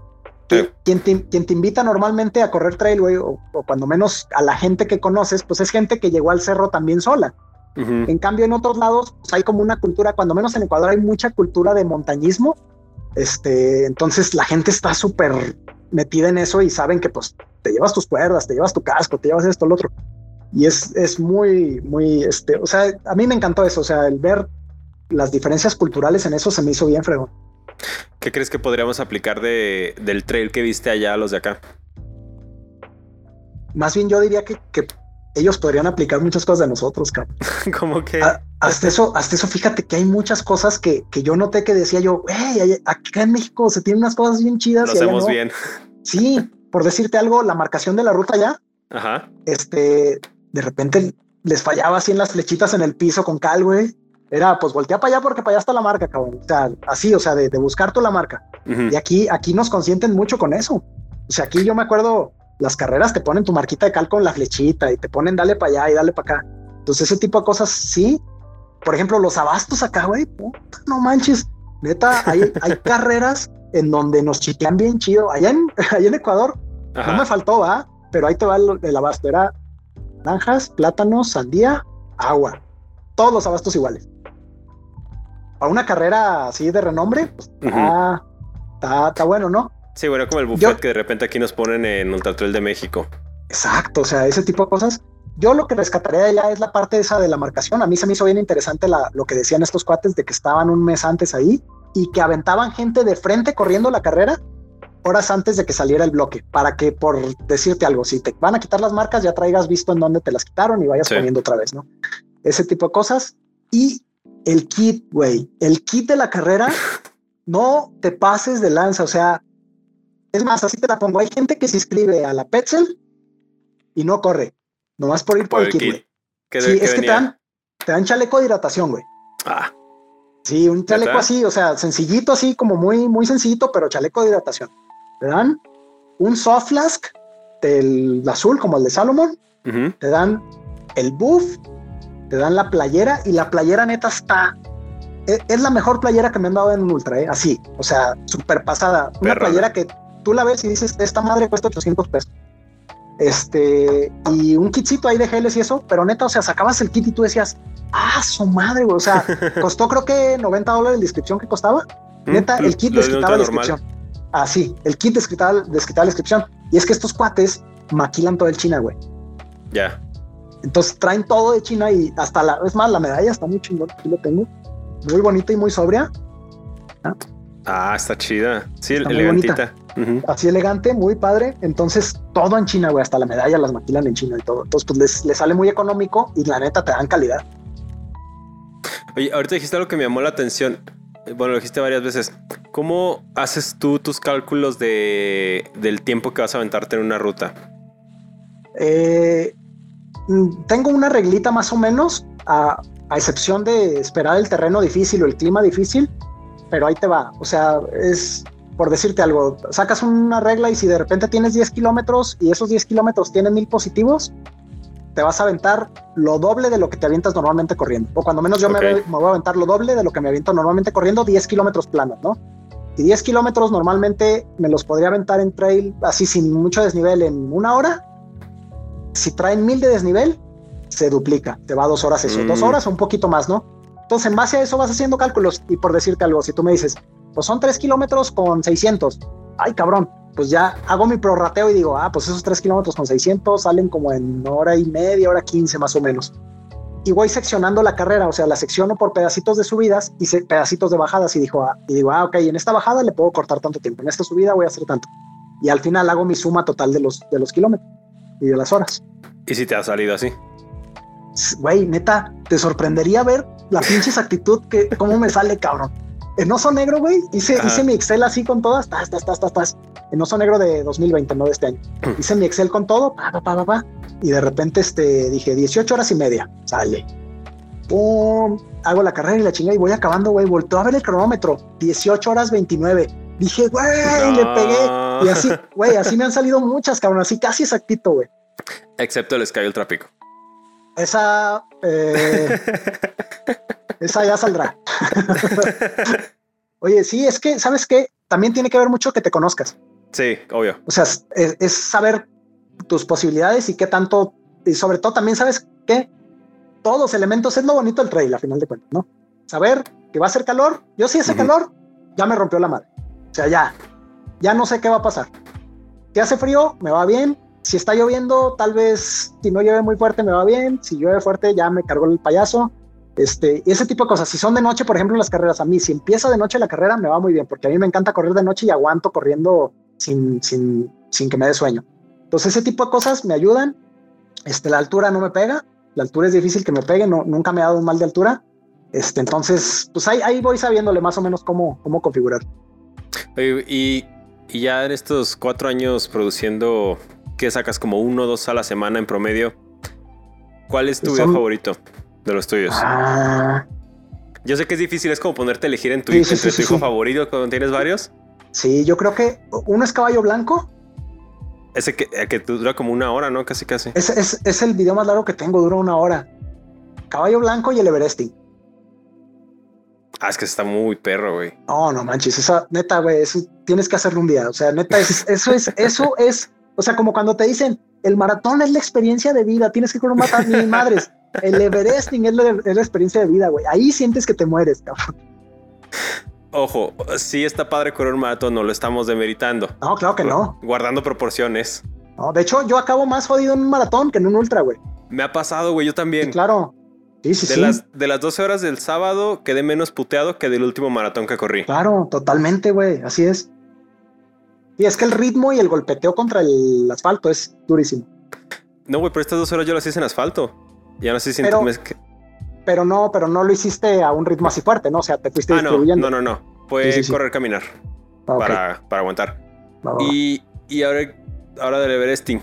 Quien, te, invita normalmente a correr trail, güey, o, cuando menos a la gente que conoces, pues es gente que llegó al cerro también sola. En cambio, en otros lados pues hay como una cultura, cuando menos en Ecuador hay mucha cultura de montañismo. Este, entonces la gente está súper metida en eso y saben que pues te llevas tus cuerdas, te llevas tu casco, te llevas esto, lo otro. Y es, es muy, muy, este, o sea, a mí me encantó eso, o sea, el ver las diferencias culturales en eso se me hizo bien fregón. ¿Qué crees que podríamos aplicar de, del trail que viste allá a los de acá? Más bien yo diría que, ellos podrían aplicar muchas cosas de nosotros, cabrón. ¿Cómo que? hasta eso, hasta eso, fíjate que hay muchas cosas que, yo noté que decía yo, hey, acá en México se tienen unas cosas bien chidas. Lo hacemos bien. Sí, por decirte algo, la marcación de la ruta ya. Ajá. Este, de repente les fallaba así en las flechitas en el piso con cal, güey. Era, pues voltea para allá porque para allá está la marca, cabrón. O sea, así, o sea, de, buscar tú la marca. Y aquí, aquí nos consienten mucho con eso. O sea, aquí yo me acuerdo, las carreras te ponen tu marquita de cal con la flechita y te ponen dale para allá y dale para acá. Entonces, ese tipo de cosas, sí. Por ejemplo, los abastos acá, güey, no manches. Neta, hay, hay carreras en donde nos chiquean bien chido. Allá en, allá en Ecuador, no me faltó, va, pero ahí te va el, el abasto. Era naranjas, plátanos, sandía, agua. Todos los abastos iguales a una carrera así de renombre, pues está, bueno, ¿no? Sí, bueno, como el buffet que de repente aquí nos ponen en Ultra Trail de México. Exacto, o sea, ese tipo de cosas. Yo lo que rescataría de allá es la parte esa de la marcación. A mí se me hizo bien interesante lo que decían estos cuates de que estaban un mes antes ahí y que aventaban gente de frente corriendo la carrera horas antes de que saliera el bloque, para que por decirte algo, si te van a quitar las marcas, ya traigas visto en dónde te las quitaron y vayas poniendo otra vez, ¿no? Ese tipo de cosas. Y el kit, güey, el kit de la carrera, no te pases de lanza. O sea, es más, así te la pongo. Hay gente que se inscribe a la Petzel y no corre, nomás por ir por, el kit, güey. Sí, es que te dan, te dan chaleco de hidratación, güey. Ah. Sí, un chaleco así, o sea, sencillito, así como muy, muy sencillito, pero chaleco de hidratación. Te dan un soft flask del azul, como el de Salomon. Te dan el buff te dan la playera y la playera neta está. E, es, la mejor playera que me han dado en un ultra, ¿eh? así, o sea, súper pasada. Una playera que tú la ves y dices, esta madre cuesta 800 pesos. Este, y un kitcito ahí de geles y eso, pero neta, o sea, sacabas el kit y tú decías, ah, su madre, güey. O sea, costó creo que 90 dólares la inscripción que costaba. Mm, neta, el kit les quitaba la inscripción. Ah, sí, el kit les quitaba, les quitaba la inscripción. Y es que estos cuates maquilan todo el China, güey. Ya. Entonces traen todo de China y hasta la, es más, la medalla está muy chingón, aquí lo tengo. Muy bonita y muy sobria. Ah, está chida. Sí, elegantita. Así elegante, muy padre. Entonces, todo en China, güey, hasta la medalla las maquilan en China y todo. Entonces, pues les, sale muy económico y la neta te dan calidad. Oye, ahorita dijiste algo que me llamó la atención. bueno, lo dijiste varias veces, ¿cómo haces tú tus cálculos de, del tiempo que vas a aventarte en una ruta? Eh, mm, tengo una reglita más o menos, a, a excepción de esperar el terreno difícil o el clima difícil, pero ahí te va. O sea, es por decirte algo, sacas una regla y si de repente tienes 10 kilómetros y esos 10 kilómetros tienen mil positivos, te vas a aventar lo doble de lo que te avientas normalmente corriendo. O cuando menos yo me, voy a aventar lo doble de lo que me aviento normalmente corriendo, 10 kilómetros planos, ¿no? Y 10 kilómetros normalmente me los podría aventar en trail así sin mucho desnivel en una hora. Si traen mil de desnivel, se duplica, te va dos horas eso, dos mm. horas o un poquito más, ¿no? Entonces, en base a eso vas haciendo cálculos y por decirte algo, si tú me dices, pues son tres kilómetros con 600, ay cabrón, pues ya hago mi prorrateo y digo, ah, pues esos tres kilómetros con 600 salen como en hora y media, hora 15 más o menos. Y voy seccionando la carrera, o sea, la secciono por pedacitos de subidas y pedacitos de bajadas y, dijo, ah, y digo, ah, ok, en esta bajada le puedo cortar tanto tiempo, en esta subida voy a hacer tanto. Y al final hago mi suma total de los, de los kilómetros y de las horas. ¿Y si te ha salido así? Güey, neta, te sorprendería ver la pinche exactitud que, cómo me sale, cabrón. En oso negro, güey, hice, hice mi Excel así con todas, tas, tas, tas, tas, tas. En oso negro de 2020, no de este año. Hice mi Excel con todo, pa, pa, pa, pa, y de repente este, dije 18 horas y media, sale. Pum, hago la carrera y la chinga y voy acabando, güey. Voltó a ver el cronómetro, 18 horas 29. Dije, güey, le pegué. Y así, güey, así me han salido muchas, cabrón, así casi exactito, güey. Excepto el Sky Ultra Pico. Esa, eh, esa ya saldrá. Oye, sí, es que, ¿sabes qué? También tiene que ver mucho que te conozcas. Sí, obvio. O sea, es, saber tus posibilidades y qué tanto, y sobre todo también sabes que todos los elementos es lo bonito del trail, a final de cuentas, ¿no? Saber que va a ser calor, yo sí ese calor, ya me rompió la madre. O sea, ya, ya no sé qué va a pasar. Si hace frío, me va bien, si está lloviendo, tal vez si no llueve muy fuerte me va bien, si llueve fuerte ya me cargó el payaso. Este, ese tipo de cosas. Si son de noche, por ejemplo, las carreras, a mí, si empieza de noche la carrera, me va muy bien, porque a mí me encanta correr de noche y aguanto corriendo sin, sin, sin que me dé sueño. Entonces, ese tipo de cosas me ayudan. Este, la altura no me pega, la altura es difícil que me pegue, no, nunca me ha dado un mal de altura. Este, entonces, pues ahí, ahí voy sabiéndole más o menos cómo, cómo configurar. Y, y ya en estos cuatro años produciendo que sacas como uno o dos a la semana en promedio. ¿Cuál es tu video favorito de los tuyos? Ah. Yo sé que es difícil, es como ponerte a elegir en tu, entre tu hijo favorito cuando tienes varios. Sí, yo creo que uno es caballo blanco. Ese que, eh, que dura como una hora, ¿no? Casi, casi. Es, es, es, el video más largo que tengo, dura una hora. Caballo blanco y el Everesting. Ah, es que está muy perro, güey. No, no manches, esa neta, güey, eso tienes que hacerlo un día. O sea, neta, es, eso es, eso es o sea, como cuando te dicen, el maratón es la experiencia de vida, tienes que correr un maratón, ni madres. El Everesting es la, experiencia de vida, güey. Ahí sientes que te mueres, cabrón. Ojo, sí está padre correr un maratón, no lo estamos demeritando. No, claro que no. Guardando proporciones. No, de hecho, yo acabo más jodido en un maratón que en un ultra, güey. Me ha pasado, güey, yo también. claro. Sí, sí, de sí. Las, de las 12 horas del sábado quedé menos puteado que del último maratón que corrí. Claro, totalmente, güey. Así es. Y es que el ritmo y el golpeteo contra el asfalto es durísimo. No, güey, pero estas dos horas yo las hice en asfalto. Ya no sé si pero, pero no, pero no lo hiciste a un ritmo así fuerte, ¿no? O sea, te fuiste ah, distribuyendo. No, no, no. Fue correr, caminar ah, para, para, aguantar. y, y ahora, ahora del Everesting.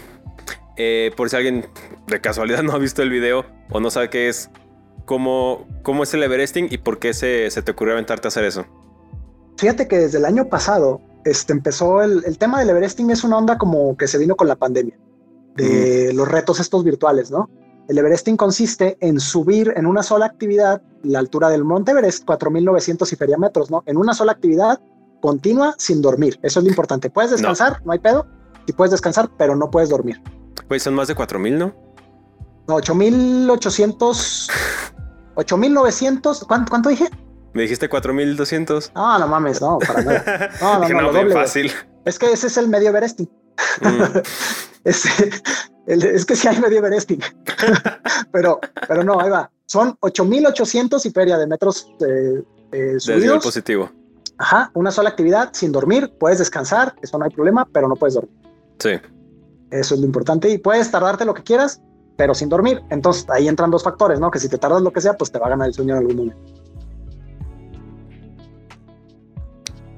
Eh, por si alguien de casualidad no ha visto el video o no sabe qué es, ¿cómo, cómo es el Everesting y por qué se, se te ocurrió aventarte a hacer eso? Fíjate que desde el año pasado este, empezó el, el, tema del Everesting es una onda como que se vino con la pandemia, de los retos estos virtuales, ¿no? El Everesting consiste en subir en una sola actividad la altura del Monte Everest, 4.900 y feria metros, ¿no? En una sola actividad continua sin dormir. Eso es lo importante. Puedes descansar, no, hay pedo, y puedes descansar, pero no puedes dormir. Pues son más de 4.000, ¿no? No, 8.800, 8.900, ¿cuánto, ¿cuánto dije? Me dijiste 4200. No, no mames, no, para nada. No, no, no, doble, fácil. Es que ese es el medio Everesting. Mm. es, es, que sí hay medio Everesting. pero, pero no, ahí va. Son 8800 y feria de metros eh, eh, subidos. positivo. Ajá, una sola actividad sin dormir. Puedes descansar, eso no hay problema, pero no puedes dormir. Sí. Eso es lo importante. Y puedes tardarte lo que quieras, pero sin dormir. Entonces ahí entran dos factores, ¿no? Que si te tardas lo que sea, pues te va a ganar el sueño en algún momento.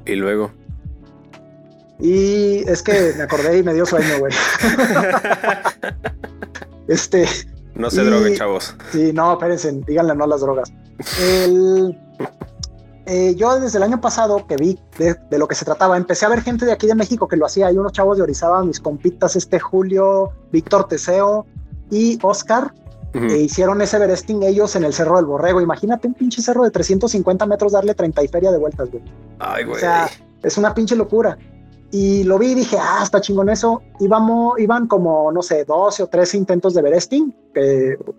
Y luego. Y es que me acordé y me dio sueño, güey. este. No se droguen, chavos. Sí, no, espérense, díganle no a las drogas. El, eh, yo desde el año pasado que vi de, lo que se trataba, empecé a ver gente de aquí de México que lo hacía. Hay unos chavos de Orizaba, mis compitas, este Julio, Víctor Teseo y Oscar, e hicieron ese Everesting ellos en el Cerro del Borrego. Imagínate un pinche cerro de 350 metros darle 30 y feria de vueltas, güey. Ay, güey. O sea, es una pinche locura. Y lo vi y dije, ah, está chingón eso. Íbamos, iban como, no sé, 12 o 13 intentos de Everesting,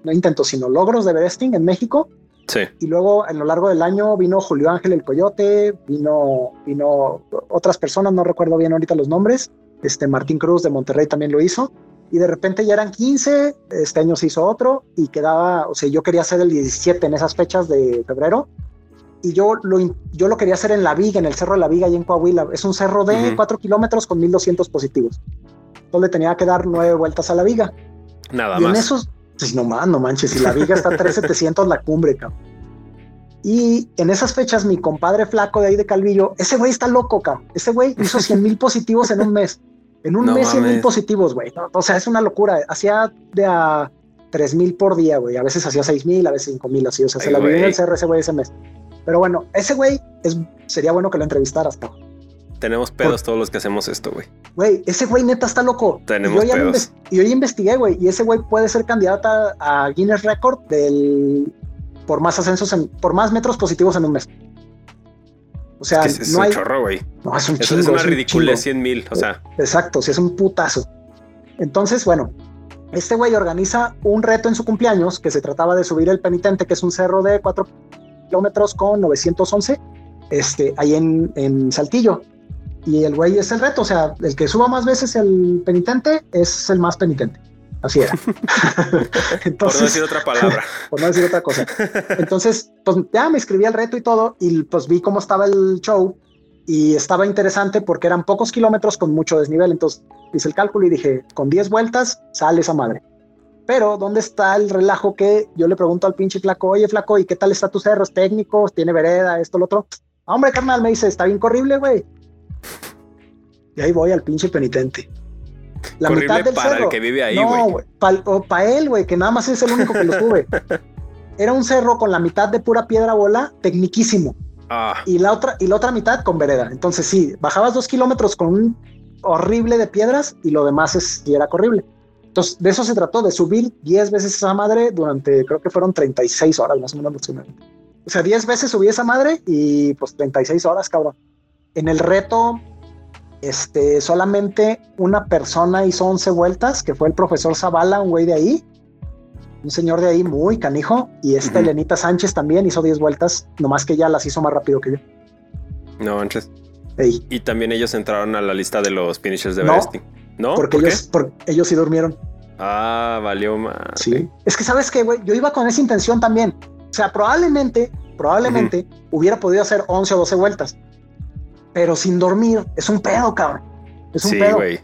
no intentos, sino logros de Everesting en México. Sí. Y luego, en lo largo del año, vino Julio Ángel el Coyote, vino, vino otras personas, no recuerdo bien ahorita los nombres. Este Martín Cruz de Monterrey también lo hizo y de repente ya eran 15, este año se hizo otro y quedaba, o sea, yo quería hacer el 17 en esas fechas de febrero y yo lo, yo lo quería hacer en La Viga, en el Cerro de La Viga, ahí en Coahuila. Es un cerro de 4 kilómetros con 1200 positivos. Entonces le tenía que dar nueve vueltas a La Viga. Nada y más. En esos, pues no más, no manches, si La Viga está a 3700 la cumbre, cabrón. Y en esas fechas, mi compadre flaco de ahí de Calvillo, ese güey está loco, cabrón. Ese güey hizo 100 mil positivos en un mes. En un mes, 100 mil positivos, güey. o sea, es una locura. Hacía de a 3 mil por día, güey. A veces hacía 6 mil, a veces 5 mil, así. O sea, se la vivió en el CR ese güey ese mes. Pero bueno, ese güey es, sería bueno que lo entrevistaras, cabrón. Tenemos pedos todos los que hacemos esto, güey. Güey, ese güey neta está loco. Tenemos y yo pedos. y yo ya investigué, güey. Y ese güey puede ser candidata a Guinness Record del por más ascensos, en, por más metros positivos en un mes. O sea, es, que es no un hay. chorro, güey. No, es un chingo. es una un ridiculez, chingo. 100 mil. O sea, Exacto, sí, es un putazo. Entonces, bueno, este güey organiza un reto en su cumpleaños que se trataba de subir el penitente, que es un cerro de 4 kilómetros con 911, este, ahí en, en Saltillo. Y el güey es el reto, o sea, el que suba más veces el penitente es el más penitente. Así era. por no decir otra palabra. por no decir otra cosa. Entonces, pues ya me escribí el reto y todo, y pues vi cómo estaba el show y estaba interesante porque eran pocos kilómetros con mucho desnivel. Entonces hice el cálculo y dije, con 10 vueltas sale esa madre. Pero, ¿dónde está el relajo que yo le pregunto al pinche flaco, oye, flaco, ¿y qué tal está tu cerro? ¿Es técnico? ¿Tiene vereda? ¿Esto, lo otro? Ah, hombre, carnal, me dice, está bien corrible, güey. Y ahí voy al pinche penitente. La Horrible mitad del para cerro. el que vive ahí, no, güey. Para pa él, güey, que nada más es el único que lo sube. Era un cerro con la mitad de pura piedra bola, tecniquísimo. Ah, Y la otra, y la otra mitad con vereda. Entonces, sí, bajabas dos kilómetros con un horrible de piedras y lo demás es, y era horrible. Entonces, de eso se trató, de subir 10 veces esa madre durante, creo que fueron 36 horas más o menos. aproximadamente. O sea, 10 veces subí esa madre y pues 36 horas, cabrón. En el reto, este, solamente una persona hizo 11 vueltas, que fue el profesor Zavala, un güey de ahí, un señor de ahí muy canijo, y esta Ujú. Elenita Sánchez también hizo 10 vueltas, nomás que ella las hizo más rápido que yo. no. Ey, Y también ellos entraron a la lista de los finishers de. Everesting. ¿No? porque ¿Por ellos, por- ellos sí durmieron. Ah, valió más. Sí. Es que sabes que, güey, yo iba con esa intención también. O sea, probablemente, probablemente hubiera podido hacer 11 o 12 vueltas, pero sin dormir es un pedo, cabrón. Es un Sí, pedo. Eh,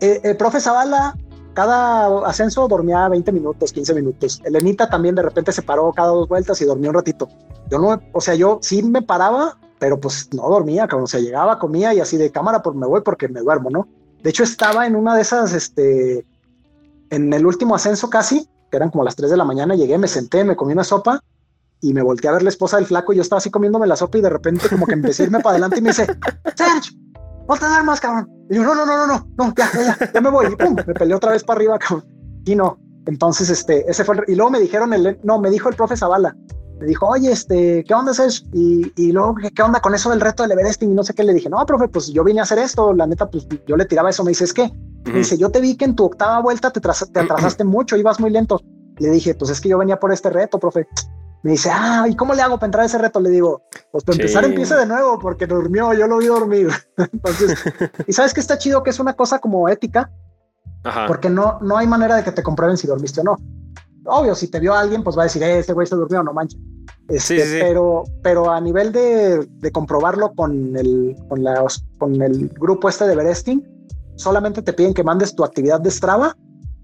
el profe Zavala, cada ascenso dormía 20 minutos, 15 minutos. Elenita también de repente se paró cada dos vueltas y dormía un ratito. Yo no, o sea, yo sí me paraba, pero pues no dormía, cabrón. O sea, llegaba, comía y así de cámara, pues me voy porque me duermo, ¿no? De hecho, estaba en una de esas, este, en el último ascenso casi, que eran como las 3 de la mañana, llegué, me senté, me comí una sopa y me volteé a ver la esposa del flaco y yo estaba así comiéndome la sopa y de repente como que empecé a irme para adelante y me dice, Sergio, no te duermas, cabrón. Y yo, no, no, no, no, no, ya, ya, ya, me voy. Y pum, me peleé otra vez para arriba, cabrón. Y no. Entonces, este, ese fue el, y luego me dijeron el, no, me dijo el profe Zavala. Me dijo, oye, este, ¿qué onda, Sergio? Y, y luego, ¿qué, ¿qué onda con eso del reto del Everesting? Y no sé qué. Le dije, no, profe, pues yo vine a hacer esto. La neta, pues yo le tiraba eso. Me dice, es que, me dice, yo te vi que en tu octava vuelta te, te atrasaste mucho, ibas muy lento. Le dije, pues es que yo venía por este reto, profe. Me dice, ah, ¿y cómo le hago para entrar a ese reto? Le digo, pues para empezar empieza de nuevo porque durmió, yo lo vi dormir. Entonces, y sabes que está chido que es una cosa como ética, Ajá. porque no, no hay manera de que te comprueben si dormiste o no. Obvio, si te vio alguien, pues va a decir, eh, este güey se durmió, no manches. Este, Sí, sí, sí. Pero, pero a nivel de, de comprobarlo con el, con, la, con el grupo este de Beresting, solamente te piden que mandes tu actividad de Strava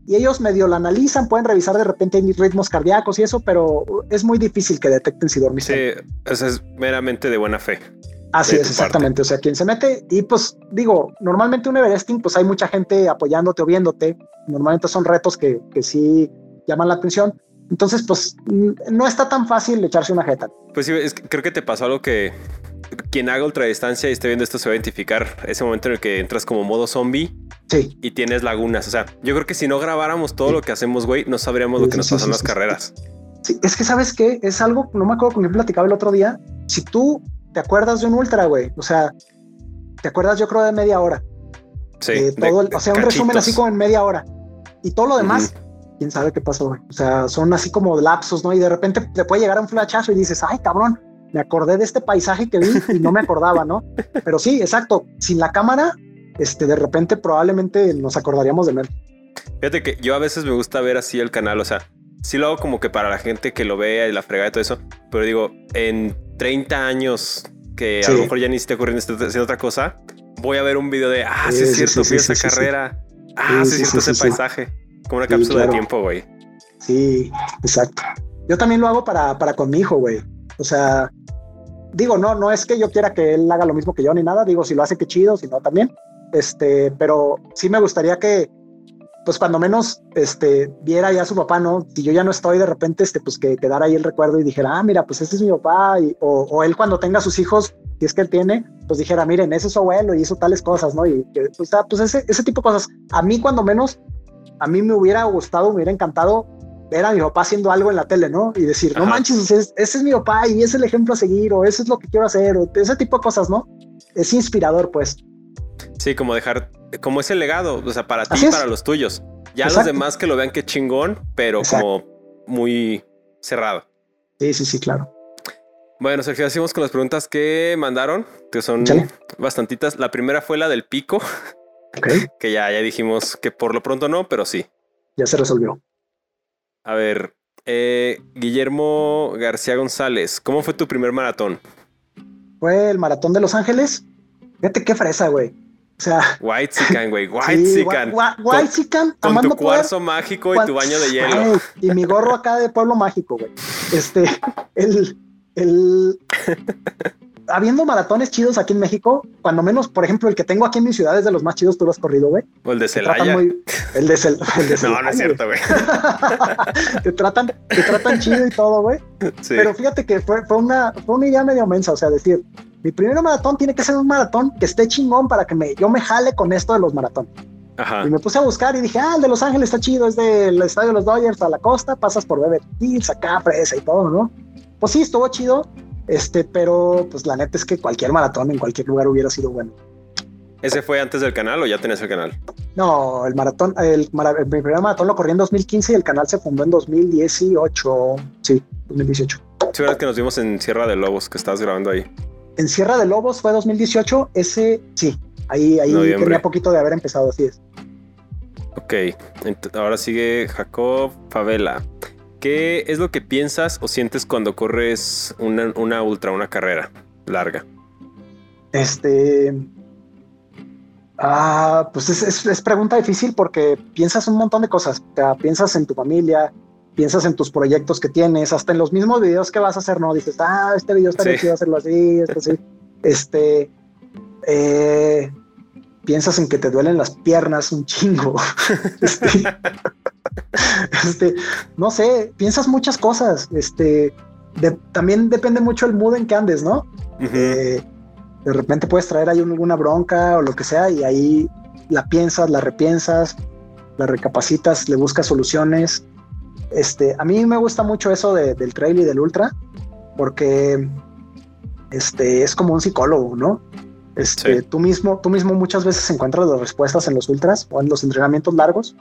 y ellos medio la analizan, pueden revisar de repente ritmos cardíacos y eso, pero es muy difícil que detecten si dormiste. Sí, eso es meramente de buena fe. Así es, exactamente. O sea, quien se mete y pues digo, normalmente un Everesting, pues hay mucha gente apoyándote o viéndote. Normalmente son retos que, que sí llaman la atención. Entonces, pues no está tan fácil echarse una jeta. Pues sí, creo que te pasó algo que quien haga ultradistancia y esté viendo esto se va a identificar ese momento en el que entras como modo zombie. Sí. Y tienes lagunas. O sea, yo creo que si no grabáramos todo lo que hacemos, güey, no sabríamos lo que nos pasa en las carreras. Sí, es que sabes que es algo, no me acuerdo con qué platicaba el otro día. Si tú te acuerdas de un ultra, güey, o sea, te acuerdas, yo creo, de media hora. Sí. todo o sea, un resumen así como en media hora. Y todo lo demás, quién sabe qué pasó, güey. O sea, son así como lapsos, ¿no? Y de repente te puede llegar un flashazo y dices, ay, cabrón, me acordé de este paisaje que vi y no me acordaba, ¿no? Pero sí, exacto. Sin la cámara, este, de repente probablemente nos acordaríamos de él. Fíjate que yo a veces me gusta ver así el canal, o sea, sí lo hago como que para la gente que lo vea y la frega y todo eso, pero digo, en 30 años que a lo mejor ya ni se te ocurre hacer otra cosa, voy a ver un video de, ah, sí, es cierto, fui a esa carrera, ah, sí, es cierto ese paisaje, como una cápsula de tiempo, güey. Sí, exacto. Yo también lo hago para, para con mi hijo, güey. O sea, digo, no, no es que yo quiera que él haga lo mismo que yo ni nada, digo, si lo hace, que chido, si no, también. Este, pero sí me gustaría que, pues cuando menos, este, viera ya su papá, ¿no? Si yo ya no estoy de repente, este, pues que quedara ahí el recuerdo y dijera, ah, mira, pues ese es mi papá, y, o, él cuando tenga sus hijos, si es que él tiene, pues dijera, miren, ese es su abuelo y hizo tales cosas, ¿no? Y que, pues, pues ese tipo de cosas, a mí cuando menos, a mí me hubiera gustado, me hubiera encantado ver a mi papá haciendo algo en la tele, ¿no? Y decir, no manches, ese, es mi papá y es el ejemplo a seguir, o eso es lo que quiero hacer, o ese tipo de cosas, ¿no? Es inspirador, pues. Sí, como dejar, como ese legado, o sea, para ti y para los tuyos. Ya los demás que lo vean qué chingón, pero como muy cerrado. Sí, sí, sí, claro. Bueno, Sergio, hacemos con las preguntas que mandaron, que son bastantitas. La primera fue la del pico, que ya, ya dijimos que por lo pronto no, pero sí. Ya se resolvió. A ver, eh, Guillermo García González, ¿cómo fue tu primer maratón? Fue el maratón de Los Ángeles. Fíjate qué fresa, güey. O sea, White Sican, güey. White sí, White Sican. Con, tu cuarzo mágico y tu baño de hielo. y mi gorro acá de pueblo mágico, güey. Este, el, el, habiendo maratones chidos aquí en México, cuando menos, por ejemplo, el que tengo aquí en mi ciudad es de los más chidos, tú lo has corrido, güey. O el de Celaya. el de, Cel, No, no es cierto, güey. te, tratan, te tratan chido y todo, güey. Sí. Pero fíjate que fue, fue, una, fue una idea medio mensa, o sea, decir, mi primer maratón tiene que ser un maratón que esté chingón para que me, yo me jale con esto de los maratones. Ajá. Y me puse a buscar y dije, ah, el de Los Ángeles está chido, es del estadio de los Dodgers a la costa, pasas por Beverly Hills, acá, fresa y todo, ¿no? Pues sí, estuvo chido, este, pero pues la neta es que cualquier maratón en cualquier lugar hubiera sido bueno. ¿Ese fue antes del canal o ya tenés el canal? No, el maratón, el, primer maratón lo corrí en 2015 y el canal se fundó en 2018. Sí, 2018. Sí, verdad que nos vimos en Sierra de Lobos, que estabas grabando ahí. En Sierra de Lobos fue 2018, ese sí, ahí, ahí tenía poquito de haber empezado, así es. Ok, ahora sigue Jacob Favela. ¿Qué es lo que piensas o sientes cuando corres una, ultra, una carrera larga? Este. Ah, pues es, pregunta difícil porque piensas un montón de cosas. O piensas en tu familia, piensas en tus proyectos que tienes, hasta en los mismos videos que vas a hacer, ¿no? Dices, ah, este video está sí. hacerlo así, esto así. Este. Eh, piensas en que te duelen las piernas un chingo. este, este, no sé, piensas muchas cosas. Este, también depende mucho el mood en que andes, ¿no? Eh, de repente puedes traer ahí alguna bronca o lo que sea y ahí la piensas, la repiensas, la recapacitas, le buscas soluciones. Este, a mí me gusta mucho eso del trail y del ultra porque este, es como un psicólogo, ¿no? Este, tú, mismo, tú mismo muchas veces encuentras las respuestas en los ultras o en los entrenamientos largos.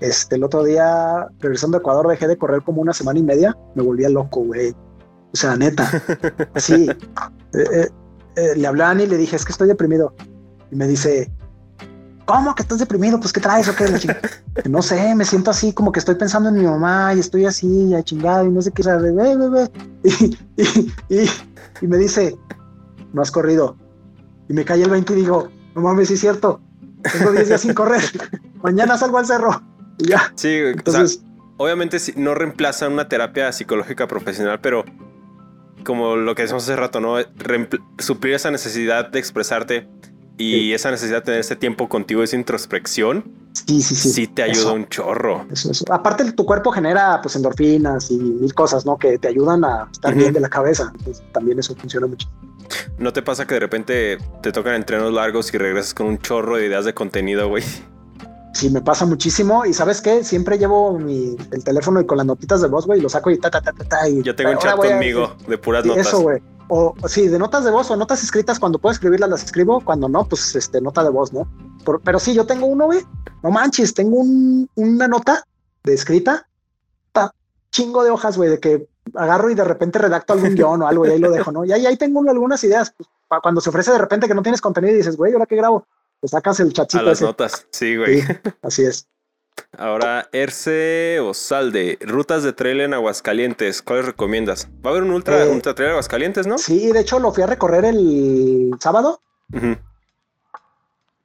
Este, el otro día, regresando a Ecuador, dejé de correr como una semana y media. Me volvía loco, güey. O sea, neta. Sí. Eh, eh, eh, le Ani y le dije, es que estoy deprimido. Y me dice, ¿cómo que estás deprimido? Pues, ¿qué traes o qué? no sé, me siento así como que estoy pensando en mi mamá y estoy así, ya chingado, y no sé qué. Y, y, y, y me dice, no has corrido y me cae el 20 y digo, no mames, sí es cierto, tengo 10 días sin correr, mañana salgo al cerro ya. Sí, entonces, obviamente no reemplaza una terapia psicológica profesional, pero como lo que decimos hace rato, ¿no? suplir esa necesidad de expresarte y esa necesidad de tener ese tiempo contigo, esa introspección. Sí, sí, sí. Sí te ayuda un chorro. Eso, eso. Aparte, tu cuerpo genera pues endorfinas y mil cosas, ¿no? Que te ayudan a estar bien de la cabeza. también eso funciona mucho. ¿No te pasa que de repente te tocan entrenos largos y regresas con un chorro de ideas de contenido, güey? Sí, me pasa muchísimo. Y sabes qué? Siempre llevo mi, el teléfono y con las notitas de voz, güey, lo saco y ta, ta, ta, ta, ta Yo tengo un chat conmigo de puras notas. Eso, güey. O sí, de notas de voz o notas escritas. Cuando puedo escribirlas, las escribo. Cuando no, pues este, nota de voz, ¿no? pero sí, yo tengo uno, güey. No manches, tengo un, una nota de escrita. Ta, chingo de hojas, güey, de que agarro y de repente redacto algún guion o algo y ahí lo dejo, ¿no? Y ahí, ahí tengo algunas ideas. Pues, cuando se ofrece de repente que no tienes contenido y dices, güey, ¿ahora qué grabo? Pues sacas el chatito. A las notas, sí, güey. así es. Ahora, Erce o Salde, rutas de trail en Aguascalientes, ¿cuáles recomiendas? Va a haber un ultra, eh, ultra trail en Aguascalientes, ¿no? Sí, de hecho lo fui a recorrer el sábado.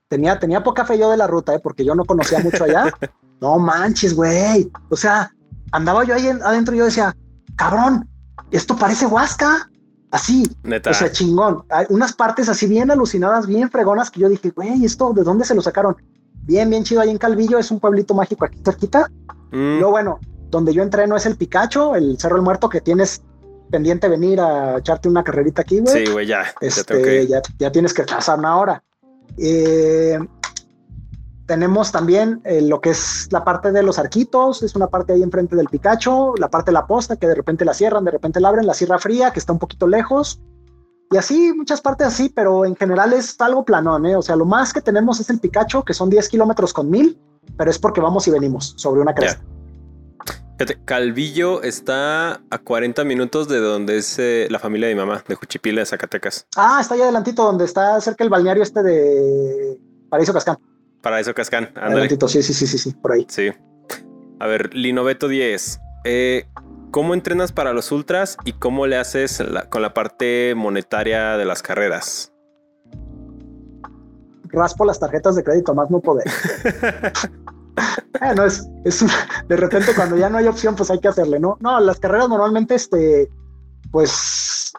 tenía, tenía poca fe yo de la ruta, ¿eh? porque yo no conocía mucho allá. no manches, güey. O sea, andaba yo ahí adentro y yo decía, cabrón, esto parece Huasca. Así, Neta. o sea, chingón. Hay unas partes así bien alucinadas, bien fregonas que yo dije, güey, ¿esto de dónde se lo sacaron? Bien, bien chido ahí en Calvillo, es un pueblito mágico aquí cerquita. Mm. Luego, bueno, donde yo entreno es el Picacho, el Cerro del Muerto, que tienes pendiente venir a echarte una carrerita aquí, güey. Sí, güey, ya. Este, ya, ya, tienes que pasar una hora. Eh, tenemos también eh, lo que es la parte de los arquitos, es una parte ahí enfrente del Picacho, la parte de la posta que de repente la cierran, de repente la abren, la Sierra Fría que está un poquito lejos, y así, muchas partes así, pero en general es algo planón, ¿eh? O sea, lo más que tenemos es el Picacho, que son 10 kilómetros con mil, pero es porque vamos y venimos sobre una cresta. Calvillo está a 40 minutos de donde es eh, la familia de mi mamá, de Juchipila, de Zacatecas. Ah, está ahí adelantito, donde está cerca el balneario este de Paraíso Cascán. Paraíso Cascán, Adelantito, sí, sí, sí, sí, sí, por ahí. Sí. A ver, Linoveto 10. Eh, ¿Cómo entrenas para los ultras y cómo le haces con la parte monetaria de las carreras? Raspo las tarjetas de crédito más no poder. no es, es de repente cuando ya no hay opción, pues hay que hacerle, ¿no? No, las carreras normalmente, este, pues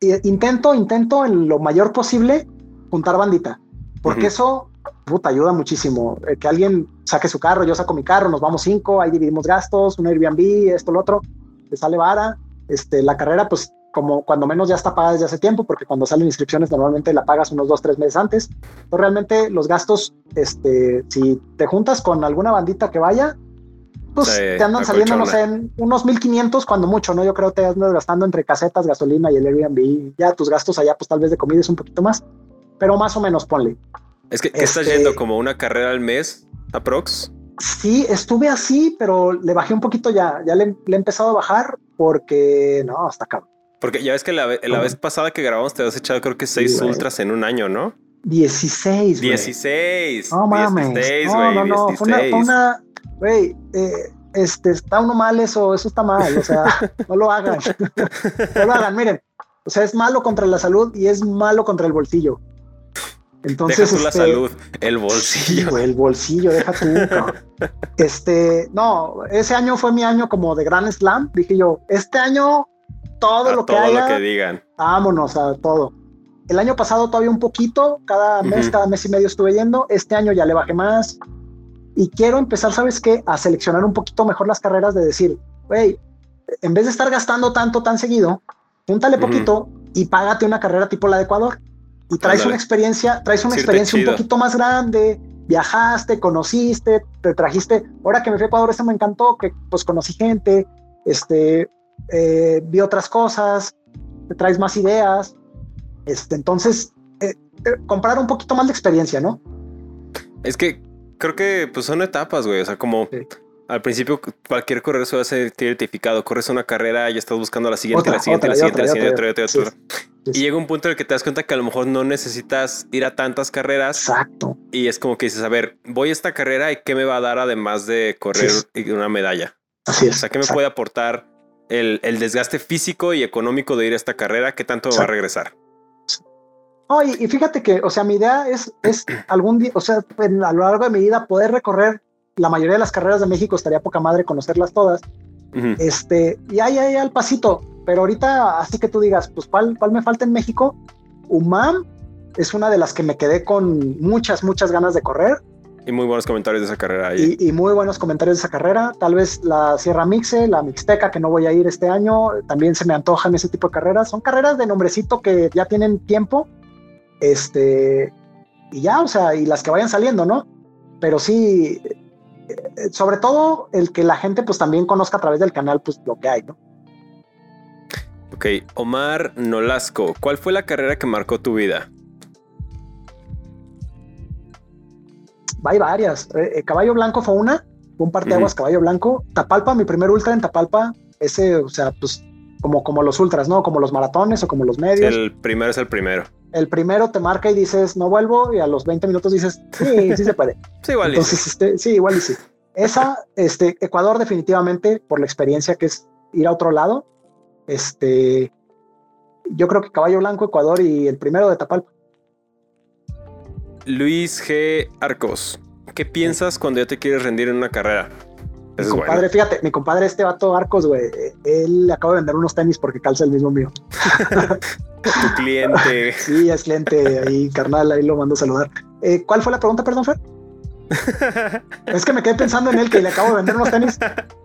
intento, intento en lo mayor posible juntar bandita, porque eso, puta, ayuda muchísimo. Eh, que alguien saque su carro, yo saco mi carro, nos vamos cinco, ahí dividimos gastos, un Airbnb, esto, lo otro te sale vara. Este, la carrera, pues como cuando menos ya está pagada desde hace tiempo, porque cuando salen inscripciones normalmente la pagas unos dos, tres meses antes. Entonces realmente los gastos, este, si te juntas con alguna bandita que vaya, pues te andan saliendo, no sé, en unos 1500 cuando mucho, ¿no? Yo creo que te andas gastando entre casetas, gasolina y el Airbnb. Ya tus gastos allá, pues tal vez de comida es un poquito más, pero más o menos ponle. Es que estás este yendo como una carrera al mes, aprox. Sí, estuve así, pero le bajé un poquito ya. Ya le, he empezado a bajar porque no, hasta acá. Porque ya ves que la, vez pasada que grabamos te has echado creo que seis ultras en un año, ¿no? 16. 16. No mames. 16, no, no, no. Fue una, güey, eh, este, está uno mal eso, eso está mal. O sea, no lo hagan. no lo hagan. Miren, o sea, es malo contra la salud y es malo contra el bolsillo. Entonces, deja la este, salud, el bolsillo. el bolsillo, deja tú. este, no, ese año fue mi año como de Grand Slam. Dije yo, este año todo lo que haya, lo que digan. Vámonos a todo. El año pasado todavía un poquito, cada mes, cada mes y medio estuve yendo. Este año ya le bajé más. Y quiero empezar, ¿sabes qué? A seleccionar un poquito mejor las carreras de decir, güey, en vez de estar gastando tanto tan seguido, júntale poquito y págate una carrera tipo la de Ecuador y traes una experiencia, traes una experiencia un poquito más grande, viajaste, conociste, te trajiste, ahora que me fui a Ecuador, eso me encantó, que pues conocí gente, este, eh, vi otras cosas, te traes más ideas, este, entonces, eh, eh, comprar un poquito más de experiencia, ¿no? Es que creo que pues son etapas, güey, o sea, como... Al principio cualquier corredor suele ser identificado. Corres una carrera y estás buscando la siguiente, la siguiente, la siguiente, la siguiente, otra, otra, Y llega un punto en el que te das cuenta que a lo mejor no necesitas ir a tantas carreras. Exacto. Y es como que dices, a ver, voy a esta carrera y qué me va a dar además de correr una medalla. Así es. O sea, ¿qué me puede aportar el, desgaste físico y económico de ir a esta carrera? ¿Qué tanto va a regresar? Oh, y, fíjate que, o sea, mi idea es, es algún día, o sea, a lo largo de mi vida poder recorrer la mayoría de las carreras de México estaría poca madre conocerlas todas. Este, y ahí, ahí al pasito, pero ahorita, así que tú digas, pues, ¿cuál, cuál me falta en México? UMAM es una de las que me quedé con muchas, muchas ganas de correr. Y muy buenos comentarios de esa carrera ahí. Y, muy buenos comentarios de esa carrera. Tal vez la Sierra Mixe, la Mixteca, que no voy a ir este año, también se me antojan ese tipo de carreras. Son carreras de nombrecito que ya tienen tiempo. Este, y ya, o sea, y las que vayan saliendo, ¿no? Pero sí, eh, sobre todo el que la gente pues también conozca a través del canal pues lo que hay, ¿no? Ok, Omar Nolasco, ¿cuál fue la carrera que marcó tu vida? Hay varias. Eh, eh, Caballo Blanco fue una, un par de aguas Caballo Blanco. Tapalpa, mi primer ultra en Tapalpa, ese, o sea, pues como, como los ultras, ¿no? Como los maratones o como los medios. El primero es el primero. El primero te marca y dices, no vuelvo, y a los 20 minutos dices, sí, sí se puede. sí, igual. Entonces, este, sí, igual y sí. Esa, este, Ecuador definitivamente, por la experiencia que es ir a otro lado, este, yo creo que Caballo Blanco, Ecuador y el primero de Tapalpa. Luis G. Arcos, ¿qué piensas cuando ya te quieres rendir en una carrera? mi compadre, fíjate, mi compadre este vato Arcos, güey, él le acaba de vender unos tenis porque calza el mismo mío. tu cliente. sí, es cliente ahí, carnal, ahí lo mando a saludar. Eh, ¿Cuál fue la pregunta, perdón, Fer? es que me quedé pensando en él que le acabo de vender unos tenis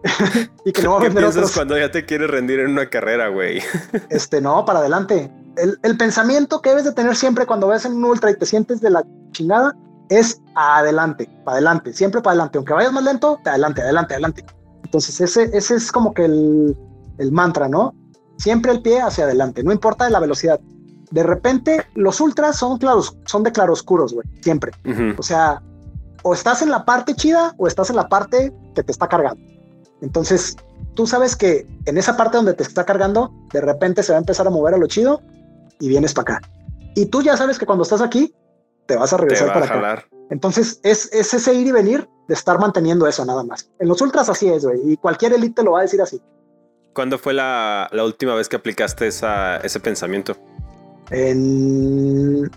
y que le voy a vender ¿Qué piensas cuando ya te quieres rendir en una carrera, güey? este, no, para adelante. El, el, pensamiento que debes de tener siempre cuando ves en un ultra y te sientes de la chingada es adelante, para adelante, siempre para adelante. Aunque vayas más lento, adelante, adelante, adelante. Entonces ese, ese es como que el, el mantra, ¿no? Siempre el pie hacia adelante, no importa la velocidad. De repente, los ultras son claros, son de claroscuros, güey, siempre. O sea, o estás en la parte chida o estás en la parte que te está cargando. Entonces, tú sabes que en esa parte donde te está cargando, de repente se va a empezar a mover a lo chido y vienes para acá. Y tú ya sabes que cuando estás aquí, te vas a regresar para acá. Entonces, es, es, ese ir y venir de estar manteniendo eso nada más. En los ultras así es, güey, y cualquier elite lo va a decir así. ¿Cuándo fue la, la última vez que aplicaste esa, ese pensamiento? En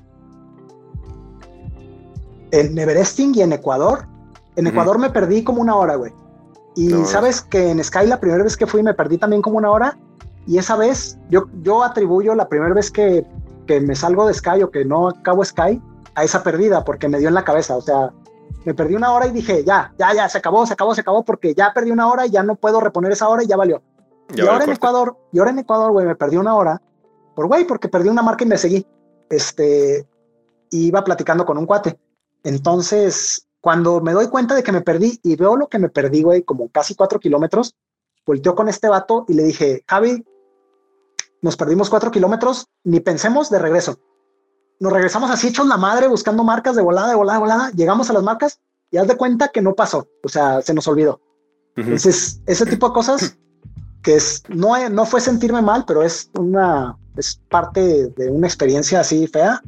en Everesting y en Ecuador. En Ecuador me perdí como una hora, güey. Y sabes que en Sky la primera vez que fui me perdí también como una hora. Y esa vez yo, yo atribuyo la primera vez que, que me salgo de Sky o que no acabo Sky a esa pérdida porque me dio en la cabeza. O sea, me perdí una hora y dije, ya, ya, ya, se acabó, se acabó, se acabó porque ya perdí una hora y ya no puedo reponer esa hora y ya valió. y ahora en Ecuador, y ahora en Ecuador, güey, me perdí una hora por güey, porque perdí una marca y me seguí. Este, iba platicando con un cuate entonces, cuando me doy cuenta de que me perdí y veo lo que me perdí, güey, como casi cuatro kilómetros, volteó con este vato y le dije, Javi, nos perdimos cuatro kilómetros, ni pensemos de regreso. Nos regresamos así hechos la madre buscando marcas de volada, de volada, de volada. Llegamos a las marcas y haz de cuenta que no pasó. O sea, se nos olvidó. Entonces, ese tipo de cosas que es, no, no fue sentirme mal, pero es una, es parte de una experiencia así fea.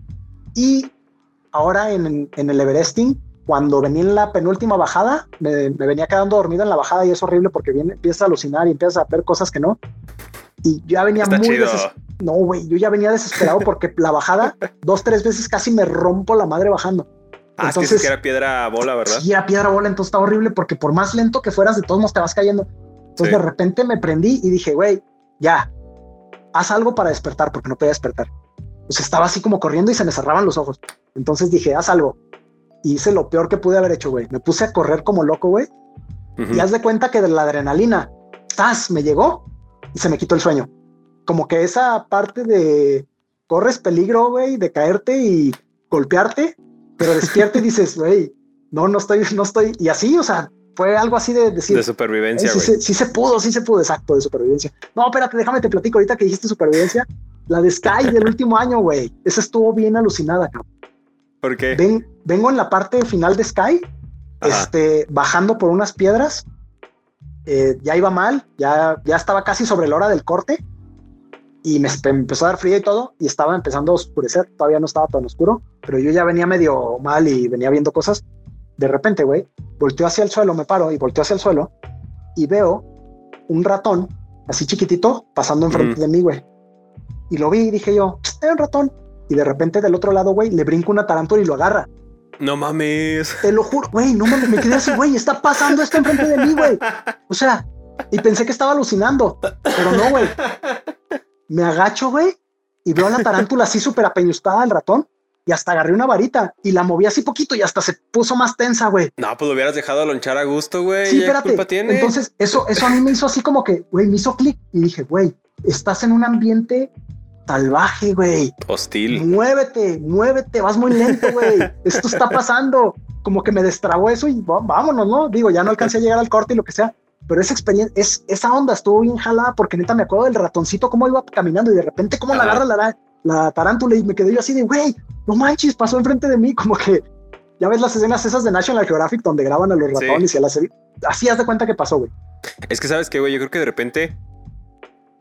Y ahora en, el Everesting, cuando venía en la penúltima bajada, me, venía quedando dormido en la bajada y es horrible porque viene, empiezas a alucinar y empiezas a ver cosas que no. Y ya venía muy desesperado. No, güey, yo ya venía desesperado porque la bajada, dos, tres veces casi me rompo la madre bajando. Ah, entonces, es que era piedra bola, ¿verdad? Sí, era piedra bola, entonces está horrible porque por más lento que fueras, de todos modos te vas cayendo. Entonces de repente me prendí y dije, güey, ya, haz algo para despertar porque no podía despertar. Pues estaba así como corriendo y se me cerraban los ojos. Entonces dije, haz algo. Y hice lo peor que pude haber hecho, güey. Me puse a correr como loco, güey. Y haz de cuenta que de la adrenalina, ¡tas! Me llegó y se me quitó el sueño. Como que esa parte de corres peligro, güey, de caerte y golpearte, pero despierta y dices, güey, no, no estoy, no estoy. Y así, o sea, fue algo así de decir. De supervivencia. Sí, sí, sí, se pudo, sí se pudo, exacto, de supervivencia. No, espérate, déjame te platico ahorita que dijiste supervivencia. La de Sky del último año, güey. Esa estuvo bien alucinada, cabrón. ¿Por qué? vengo en la parte final de Sky, este, bajando por unas piedras. Eh, ya iba mal, ya, ya estaba casi sobre la hora del corte y me, empezó a dar frío y todo y estaba empezando a oscurecer. Todavía no estaba tan oscuro, pero yo ya venía medio mal y venía viendo cosas. De repente, güey, volteo hacia el suelo, me paro y volteo hacia el suelo y veo un ratón así chiquitito pasando enfrente de mí, güey. Y lo vi y dije yo, es un ratón y de repente del otro lado, güey, le brinca una tarántula y lo agarra. No mames. Te lo juro, güey, no mames, me quedé así, güey, está pasando esto enfrente de mí, güey. O sea, y pensé que estaba alucinando, pero no, güey. me agacho, güey, y veo a la tarántula así súper apeñustada al ratón y hasta agarré una varita y la moví así poquito y hasta se puso más tensa, güey. No, pues lo hubieras dejado lonchar a gusto, güey. Sí, ¿Ya espérate. culpa tiene? Entonces, eso, eso a mí me hizo así como que, güey, me hizo clic y dije, güey, estás en un ambiente salvaje, güey. Hostil. Muévete, muévete, vas muy lento, güey. Esto está pasando. Como que me destrabó eso y vámonos, ¿no? Digo, ya no alcancé a llegar al corte y lo que sea, pero esa experiencia, es, esa onda estuvo bien jalada porque neta me acuerdo del ratoncito cómo iba caminando y de repente cómo la agarra la, la tarántula y me quedé yo así de, güey, no manches, pasó enfrente de mí, como que ya ves las escenas esas de National Geographic donde graban a los Sí. ratones y a las... Así haz de cuenta que pasó, güey. Es que sabes que, güey, yo creo que de repente,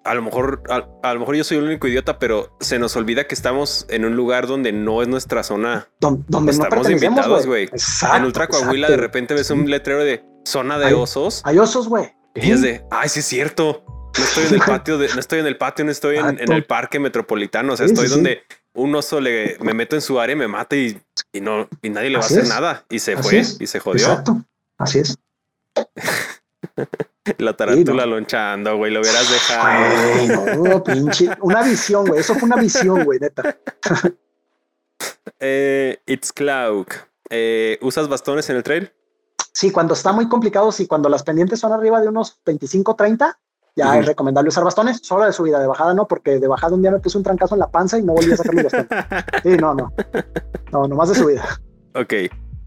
a lo mejor, a, a lo mejor yo soy el único idiota, pero se nos olvida que estamos en un lugar donde no es nuestra zona. Don- donde Estamos invitados, güey. en Ultra Coahuila, exacto. de repente ves un letrero de zona de osos Hay osos, güey. y es de, ay, sí es cierto. No estoy en el patio, de, no estoy en el patio, no estoy en, el parque metropolitano. O sea, Sí, estoy sí, donde un oso le me meto en su área, me mata y, y no, y nadie le va a hacer es. nada. Y se Así fue es. y se jodió. Exacto. Así es. La tarántula Sí, lonchando, güey, lo hubieras dejado. Güey, no, pinche. Una visión, güey. Eso fue una visión, güey, neta. Eh, It's Cloud. Eh, ¿Usas bastones en el trail? Sí, cuando está muy complicado, sí, cuando las pendientes son arriba de unos 25, 30, ya es recomendable usar bastones. Solo de subida, de bajada no, porque de bajada un día me puse un trancazo en la panza y no volví a sacar mi bastón. Sí, no, no. No, nomás de subida. Ok.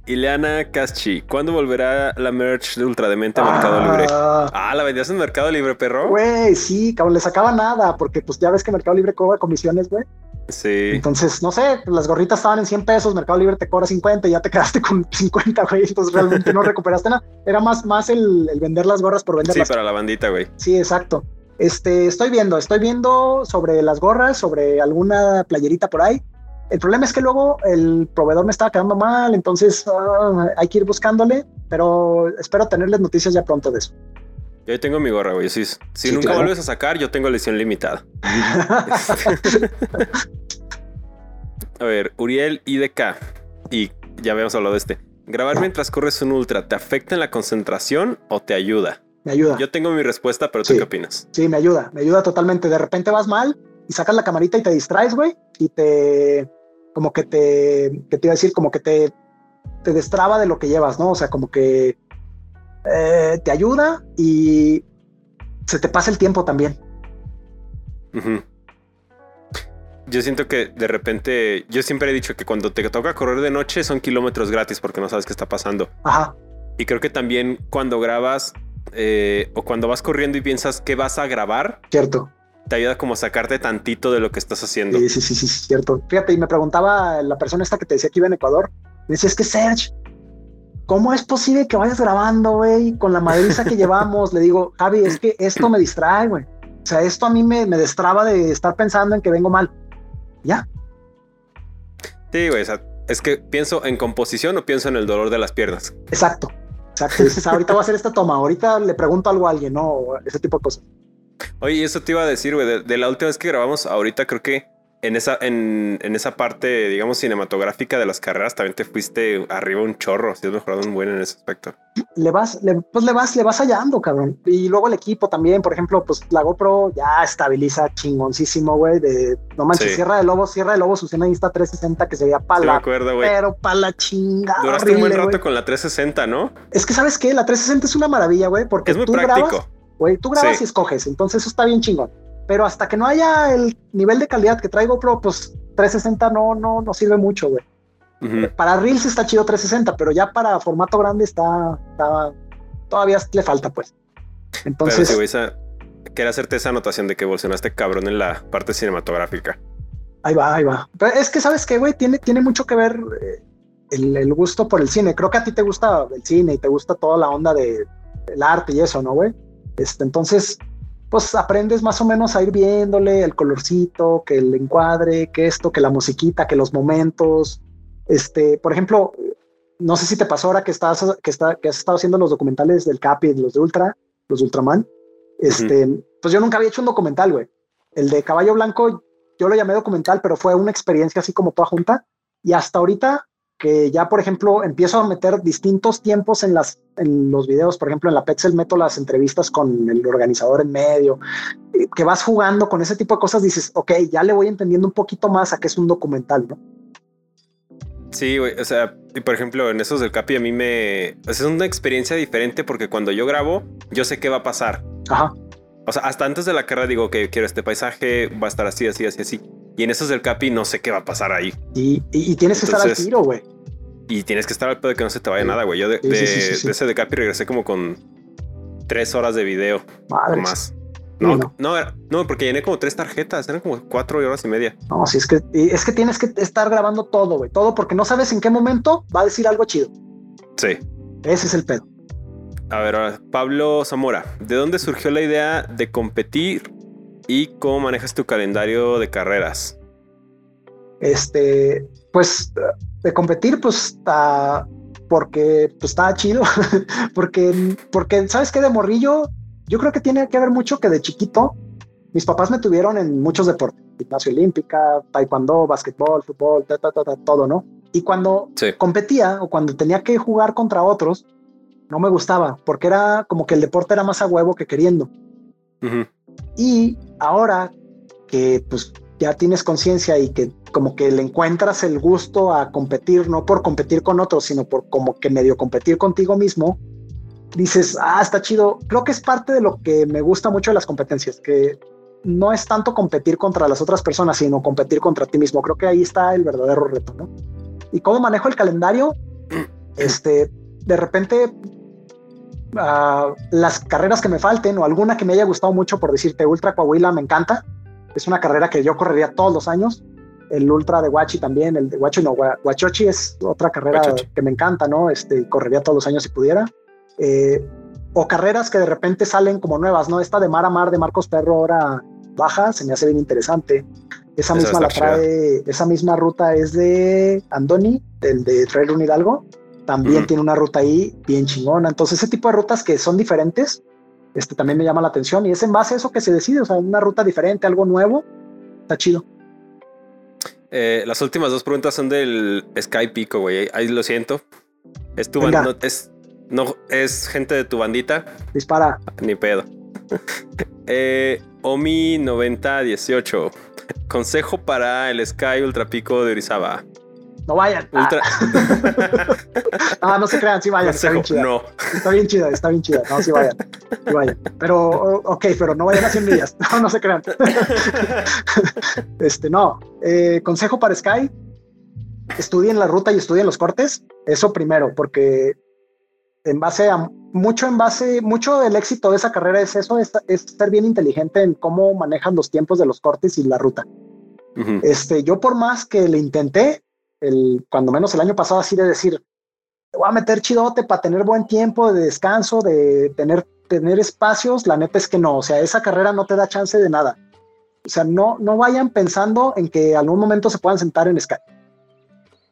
Ileana Caschi, ¿cuándo volverá la merch de Ultrademente a Mercado Libre? Ah, Ah, ¿la vendías en Mercado Libre, perro? Güey, sí, cabrón, le sacaba nada, porque pues ya ves que Mercado Libre cobra comisiones, güey. Sí. Entonces, no sé, las gorritas estaban en 100 pesos, Mercado Libre te cobra 50 y ya te quedaste con 50, güey. Entonces realmente no recuperaste nada. Era más, más el, el vender las gorras por Sí, venderlas. para la bandita, güey. Sí, exacto. Este, estoy viendo, estoy viendo sobre las gorras, sobre alguna playerita por ahí. El problema es que luego el proveedor me estaba quedando mal, entonces ah, hay que ir buscándole, pero espero tenerles noticias ya pronto de eso. Yo tengo mi gorra, güey. Si, si Sí, nunca claro. vuelves a sacar, yo tengo lesión limitada. A ver, Uriel IDK. Y ya habíamos hablado de este. Grabar mientras corres un ultra, ¿te afecta en la concentración o te ayuda? me ayuda. Yo tengo mi respuesta, pero ¿tú Sí. qué opinas? Sí, me ayuda, me ayuda totalmente. De repente vas mal y sacas la camarita y te distraes, güey, y te, como que te, ¿qué te iba a decir? Como que te, te destraba de lo que llevas, ¿no? O sea, como que eh, te ayuda y se te pasa el tiempo también. Yo siento que de repente, yo siempre he dicho que cuando te toca correr de noche son kilómetros gratis porque no sabes qué está pasando. Ajá, Y creo que también cuando grabas eh, o cuando vas corriendo y piensas que vas a grabar, cierto. Te ayuda como a sacarte tantito de lo que estás haciendo. Sí, sí, sí, sí, sí, cierto. Fíjate, y me preguntaba la persona esta que te decía que iba en Ecuador, me decía, es que Serge, ¿cómo es posible que vayas grabando, güey, con la madriza que llevamos? Le digo, Javi, es que esto me distrae, güey. O sea, esto a mí me, me destraba de estar pensando en que vengo mal. Ya, Sí, güey. o sea, es que pienso en composición o pienso en el dolor de las piernas. exacto. Exacto. Dices, ahorita voy a hacer esta toma, ahorita le pregunto algo a alguien, ¿no? Ese tipo de cosas. Oye, y eso te iba a decir, güey, de, de la última vez que grabamos, ahorita creo que en esa, en, en esa parte, digamos, cinematográfica de las carreras, también te fuiste arriba un chorro. Si has mejorado un buen en ese aspecto. le vas, le- pues le vas, le vas hallando, cabrón. Y luego el equipo también, por ejemplo, pues la GoPro ya estabiliza chingoncísimo, güey. De no manches, Sí. Sierra de Lobos, Sierra de Lobos usé una Insta 360 que se veía Sí, me pala, acuerdo, güey. pero pala chingada. Duraste un buen horrible, rato con la 360, ¿no? Es que sabes qué, la 360 es una maravilla, güey, porque Es muy tú práctico. grabas, güey, tú grabas Sí. y escoges, entonces eso está bien chingón. Pero hasta que no haya el nivel de calidad que trae GoPro, pues 360 no, no, no sirve mucho, güey. Para Reels está chido 360, pero ya para formato grande está, está- todavía le falta, pues. Pero Entonces, güey, esa- quería hacerte esa anotación de que evolucionaste cabrón en la parte cinematográfica. ahí va, ahí va. Pero es que, ¿sabes qué, güey? Tiene, tiene mucho que ver eh, el, el gusto por el cine. Creo que a ti te gusta el cine y te gusta toda la onda de, del arte y eso, ¿no, güey? Este, entonces, pues aprendes más o menos a ir viéndole el colorcito, que el encuadre, que esto, que la musiquita, que los momentos. Este, por ejemplo, no sé si te pasó ahora que estás, que está, que has estado haciendo los documentales del Capi los de Ultra, los de Ultraman. Este, pues yo nunca había hecho un documental, güey. El de Caballo Blanco, yo lo llamé documental, pero fue una experiencia así como toda junta. Y hasta ahorita que ya, por ejemplo, empiezo a meter distintos tiempos en, las, en los videos, por ejemplo, en la Petzel meto las entrevistas con el organizador en medio, eh, que vas jugando con ese tipo de cosas, dices, ok, ya le voy entendiendo un poquito más a que es un documental, ¿no? Sí, güey, o sea, y por ejemplo, en esos del Capi a mí me... es una experiencia diferente porque cuando yo grabo, yo sé qué va a pasar. Ajá. O sea, hasta antes de la carrera digo que quiero este paisaje, va a estar así, así, así, así. Y en esos del Capi no sé qué va a pasar ahí. Y, y, tienes que estar al tiro, güey. Y tienes que estar al pedo de que no se te vaya nada, güey. Yo de, ese de Capi regresé como con tres horas de video. Madre. Más. No, no, no, porque llené como tres tarjetas, eran como cuatro horas y media. No, sí, es que, es que tienes que estar grabando todo, güey, todo porque no sabes en qué momento va a decir algo chido. Sí. Ese es el pedo. A ver, ahora, Pablo Zamora, ¿de dónde surgió la idea de competir y cómo manejas tu calendario de carreras? Este, pues de competir, pues está porque pues estaba chido, porque, porque sabes que de morrillo yo creo que tiene que ver mucho que de chiquito mis papás me tuvieron en muchos deportes, gimnasia olímpica, taekwondo, básquetbol, fútbol, todo, ¿no? Y cuando competía o cuando tenía que jugar contra otros, no me gustaba porque era como que el deporte era más a huevo que queriendo. Y ahora que pues ya tienes conciencia y que como que le encuentras el gusto a competir, no por competir con otros, sino por como que medio competir contigo mismo, dices, ah, está chido. Creo que es parte de lo que me gusta mucho de las competencias, que no es tanto competir contra las otras personas, sino competir contra ti mismo. Creo que ahí está el verdadero reto, ¿no? Y cómo manejo el calendario, este, de repente, uh, las carreras que me falten o alguna que me haya gustado mucho, por decirte, Ultra Coahuila me encanta. Es una carrera que yo correría todos los años. El Ultra de Huachi también, el de Huachi no, Huachochi es otra carrera que me encanta, ¿no? Este, correría todos los años si pudiera. Eh, o carreras que de repente salen como nuevas, ¿no? Esta de Mar a Mar de Marcos Perro ahora baja, se me hace bien interesante. Esa misma la trae, esa misma ruta es de Andoni, del de Trail Run Hidalgo. También tiene una ruta ahí bien chingona. Entonces, ese tipo de rutas que son diferentes, este también me llama la atención y es en base a eso que se decide, o sea, una ruta diferente, algo nuevo, está chido. Eh, las últimas dos preguntas son del Sky Pico, güey. Ahí lo siento. Es tu, es, no, es gente de tu bandita. Dispara. Ni pedo. eh, Omi 9018. Consejo para el Sky Ultra Pico de Orizaba. No vayan. Ultra... Ah. no, se crean, sí vayan. está bien chida. No. Está bien chida, está bien chida. No, sí vayan. Sí vayan. Pero, ok, pero no vayan a 100 millas. No, no se crean. este, no. Eh, consejo para Sky. Estudien la ruta y estudien los cortes. Eso primero, porque en base a mucho en base, mucho del éxito de esa carrera es eso, es, ser bien inteligente en cómo manejan los tiempos de los cortes y la ruta. Este, yo por más que le intenté, el, cuando menos el año pasado, así de decir, voy a meter chidote para tener buen tiempo de descanso, de tener, tener espacios, la neta es que no, o sea, esa carrera no te da chance de nada. O sea, no, no vayan pensando en que algún momento se puedan sentar en Skype.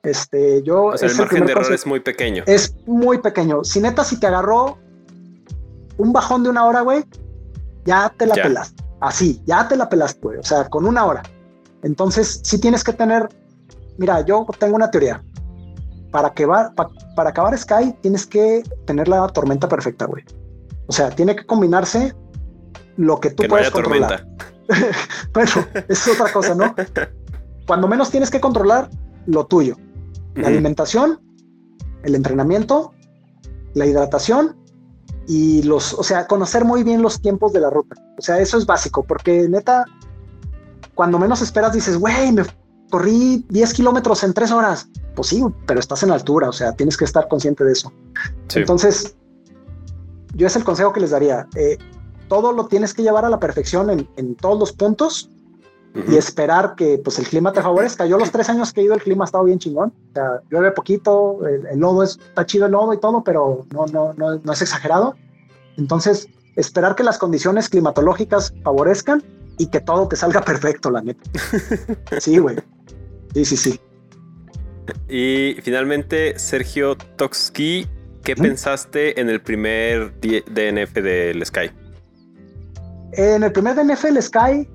Este, yo. O sea, el margen de error es muy pequeño. Es muy pequeño. Si neta, si te agarró un bajón de una hora, güey, ya te la pelaste. Así, ya te la pelaste, güey. O sea, con una hora. Entonces, sí tienes que tener. Mira, yo tengo una teoría. Para, que va, para acabar Sky, tienes que tener la tormenta perfecta, güey. O sea, tiene que combinarse lo que tú puedes controlar. bueno, es otra cosa, ¿no? Cuando menos tienes que controlar lo tuyo la alimentación, el entrenamiento, la hidratación y los, o sea, conocer muy bien los tiempos de la ruta. O sea, eso es básico, porque neta, cuando menos esperas, dices, güey, me corrí 10 kilómetros en 3 horas. Pues sí, pero estás en altura, o sea, tienes que estar consciente de eso. Entonces, yo es el consejo que les daría. Eh, todo lo tienes que llevar a la perfección en, en todos los puntos y esperar que pues el clima te favorezca. Yo los tres años que he ido el clima ha estado bien chingón. O sea, llueve poquito, el, lodo es, está chido el lodo y todo, pero no, no, no, no es exagerado. Entonces, esperar que las condiciones climatológicas favorezcan y que todo te salga perfecto, la neta. Sí, güey. Sí, sí, sí. Y finalmente, Sergio Toxki, ¿qué pensaste en el primer DNF del Sky? En el primer DNF del Sky,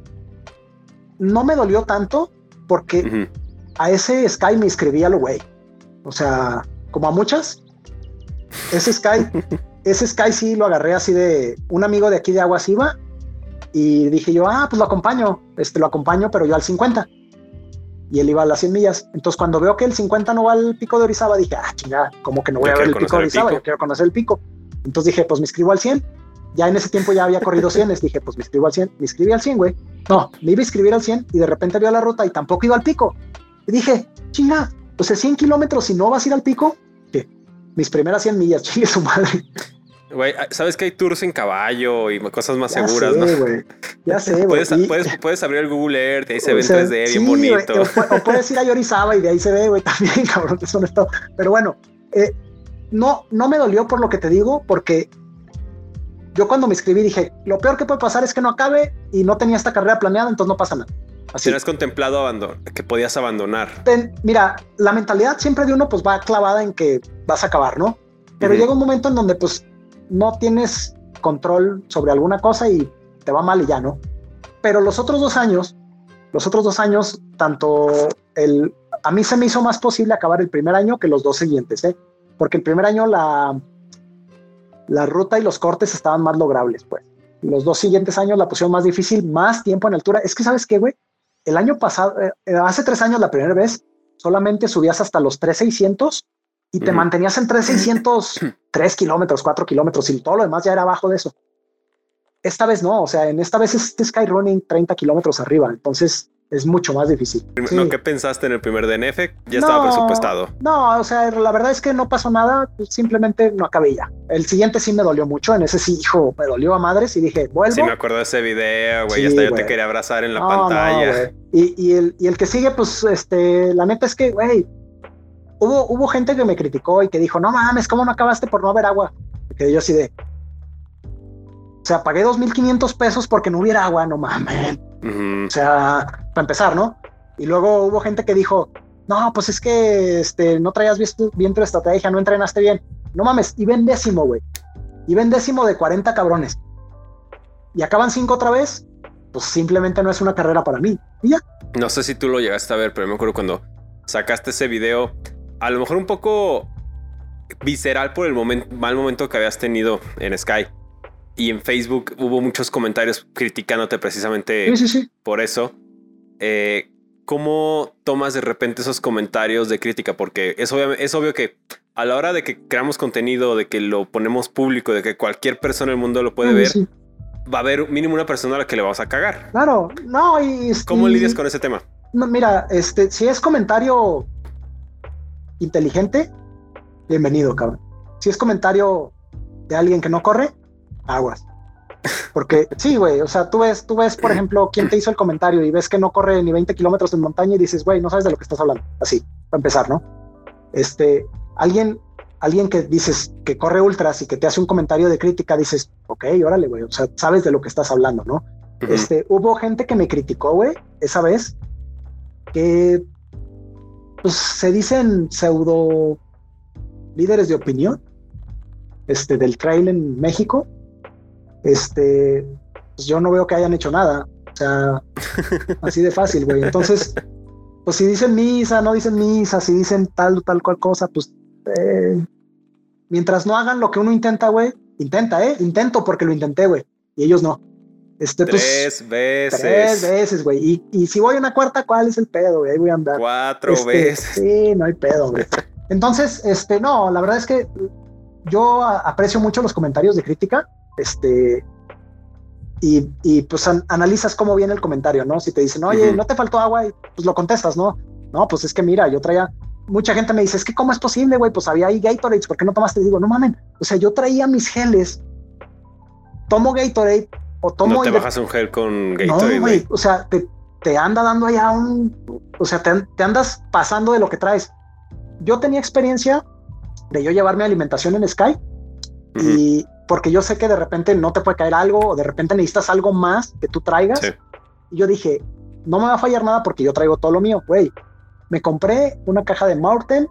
no me dolió tanto porque a ese Sky me inscribí a lo güey. O sea, como a muchas. Ese Sky, ese Sky sí lo agarré así de un amigo de aquí de Aguas iba y dije yo, ah, pues lo acompaño, este lo acompaño, pero yo al 50 y él iba a las 100 millas. Entonces, cuando veo que el 50 no va al pico de Orizaba, dije, ah, chingada, como que no voy a ver el pico de Orizaba, yo quiero conocer el pico. Entonces dije, pues me inscribo al 100. Ya en ese tiempo ya había corrido 100, dije, pues me inscribo al 100. Me inscribí al 100, güey. No, me iba a inscribir al 100 y de repente vio la ruta y tampoco iba al pico. Y dije, chinga, pues el 100 kilómetros, si no vas a ir al pico, que mis primeras 100 millas, chingue su madre. Güey, ah, sabes que hay tours en caballo y cosas más seguras, ¿no? Ya sé, güey. Puedes, puedes, abrir el Google Earth y ahí se ve en 3D bien bonito. o, puedes ir a Yorizaba y de ahí se ve, güey, también, cabrón, eso no está. Pero bueno, eh, no, no me dolió por lo que te digo, porque yo cuando me inscribí dije, lo peor que puede pasar es que no acabe y no tenía esta carrera planeada, entonces no pasa nada. Así. has contemplado abandonar, que podías abandonar. mira, la mentalidad siempre de uno pues va clavada en que vas a acabar, ¿no? Pero llega un momento en donde pues no tienes control sobre alguna cosa y te va mal y ya, ¿no? Pero los otros dos años, los otros dos años, tanto el, a mí se me hizo más posible acabar el primer año que los dos siguientes, ¿eh? Porque el primer año la, la ruta y los cortes estaban más logrables, pues. Los dos siguientes años la pusieron más difícil, más tiempo en altura. Es que, ¿sabes qué, güey? El año pasado, eh, hace tres años, la primera vez, solamente subías hasta los 3600 y te mantenías en 3600, 3 kilómetros, 4 kilómetros y todo lo demás ya era abajo de eso. Esta vez no, o sea, en esta vez es Sky Running 30 kilómetros arriba, entonces es mucho más difícil. ¿No qué pensaste en el primer DNF? Ya estaba presupuestado. No, o sea, la verdad es que no pasó nada, pues, simplemente no acabé ya. El siguiente sí me dolió mucho, en ese sí, hijo, me dolió a madres y dije, vuelvo. Sí, me acuerdo de ese video, güey, hasta yo te quería abrazar en la pantalla. y, y, el, y el que sigue, pues, este, la neta es que, güey, hubo, hubo gente que me criticó y que dijo, no mames, ¿cómo no acabaste por no haber agua? Que yo así de... O sea, pagué 2.500 pesos porque no hubiera agua, no mames. O sea, para empezar, ¿no? Y luego hubo gente que dijo, no, pues es que este, no traías bien tu estrategia, no entrenaste bien. No mames, y ven décimo, güey. Y ven décimo de 40 cabrones. Y acaban cinco otra vez, pues simplemente no es una carrera para mí. Y ya. No sé si tú lo llegaste a ver, pero me acuerdo cuando sacaste ese video a lo mejor un poco visceral por el mal momento que habías tenido en Sky. Y en Facebook hubo muchos comentarios criticándote precisamente por eso. Eh, ¿Cómo tomas de repente esos comentarios de crítica? Porque es obvio, es obvio que a la hora de que creamos contenido, de que lo ponemos público, de que cualquier persona en el mundo lo puede ver, va a haber mínimo una persona a la que le vamos a cagar. Claro, no, y... ¿Cómo lidias con ese tema? No, mira, este, si es comentario inteligente, bienvenido, cabrón. Si es comentario de alguien que no corre, aguas. Porque sí, güey, o sea, tú ves, tú ves, por ejemplo, quién te hizo el comentario y ves que no corre ni 20 kilómetros en montaña y dices, güey, no sabes de lo que estás hablando. Así, para empezar, ¿no? Este, alguien, alguien que dices que corre ultras y que te hace un comentario de crítica, dices, ok, órale, güey, o sea, sabes de lo que estás hablando, ¿no? Este, hubo gente que me criticó, güey, esa vez, que pues se dicen pseudo líderes de opinión este, del trail en México. Este, pues yo no veo que hayan hecho nada. O sea, así de fácil, güey. Entonces, pues si dicen misa, no dicen misa, si dicen tal o tal cual cosa, pues eh, mientras no hagan lo que uno intenta, güey, intenta, ¿eh? Intento porque lo intenté, güey. Y ellos no. Este, pues, tres veces. Tres veces, güey. Y, si voy a una cuarta, ¿cuál es el pedo, güey? Ahí voy a andar. Cuatro este, veces. Sí, no hay pedo, güey. Entonces, este, no, la verdad es que yo aprecio mucho los comentarios de crítica. Este, y, y pues analizas cómo viene el comentario, ¿no? Si te dicen, oye, no te faltó agua, y pues lo contestas, ¿no? No, pues es que mira, yo traía. Mucha gente me dice, es que cómo es posible, güey, pues había ahí Gatorade, ¿por qué no tomaste? digo, no mamen, o sea, yo traía mis geles, tomo Gatorade, o No te bajas un gel con Gatorade. No, güey. O sea, te, anda dando allá un. O sea, te, andas pasando de lo que traes. Yo tenía experiencia de yo llevarme alimentación en Sky y porque yo sé que de repente no te puede caer algo o de repente necesitas algo más que tú traigas. Y yo dije, no me va a fallar nada porque yo traigo todo lo mío, güey. Me compré una caja de Morten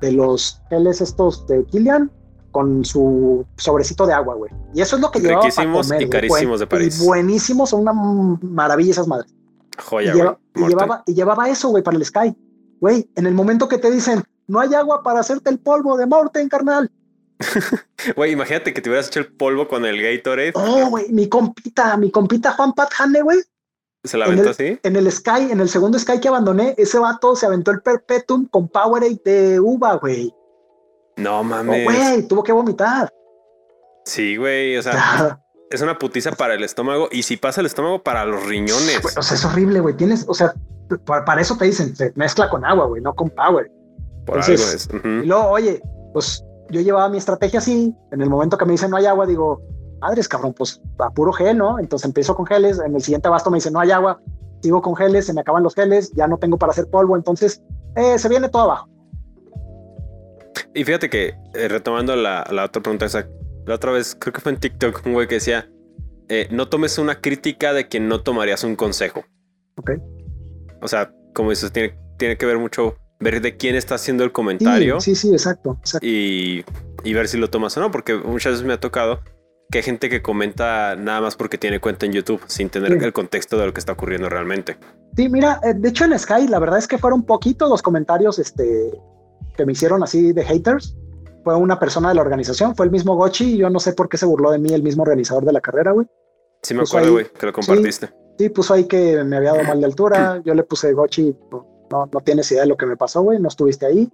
de los geles estos de Kilian con su sobrecito de agua, güey. Y eso es lo que llevaba para comer, y carísimos de París. Y buenísimos, son una maravilla esas madres. Joya, y, y, llevaba, y llevaba eso, güey, para el Sky. Güey, en el momento que te dicen, no hay agua para hacerte el polvo de Morten, carnal. Güey, imagínate que te hubieras hecho el polvo con el Gatorade. Oh, güey, mi compita, mi compita Juan Pat Hane, güey. ¿Se la aventó en el, así? En el Sky, en el segundo Sky que abandoné, ese vato se aventó el Perpetuum con Powerade de uva, güey. No mames. güey, tuvo que vomitar. Sí, güey. O sea, es una putiza para el estómago y si pasa el estómago para los riñones. Güey, o sea, es horrible, güey. Tienes, o sea, para, eso te dicen, se mezcla con agua, güey, no con Power. Por entonces- algo es. Ujú. Y luego, oye, pues yo llevaba mi estrategia así. En el momento que me dicen no hay agua, digo, madres, cabrón, pues a puro gel, ¿no? Entonces empiezo con geles. En el siguiente abasto me dicen no hay agua. Sigo con geles, se me acaban los geles, ya no tengo para hacer polvo. Entonces eh, se viene todo abajo. Y fíjate que, eh, retomando la, la otra pregunta, esa, la otra vez, creo que fue en TikTok, un güey que decía, eh, no tomes una crítica de quien no tomarías un consejo. Ok. O sea, como dices, tiene, tiene que ver mucho ver de quién está haciendo el comentario Sí, sí, sí, exacto. exacto. y, y ver si lo tomas o no, porque muchas veces me ha tocado que hay gente que comenta nada más porque tiene cuenta en YouTube sin tener Sí. el contexto de lo que está ocurriendo realmente. Sí, mira, eh, de hecho en Sky la verdad es que fueron poquitos los comentarios este, que me hicieron así de haters. Fue una persona de la organización, fue el mismo Gochi. y Yo no sé por qué se burló de mí el mismo organizador de la carrera, güey. Sí me Pues acuerdo, güey, que lo compartiste. Sí, puso ahí que me había dado mal de altura. Yo le puse Gochi, no, no tienes idea de lo que me pasó, güey. No estuviste ahí.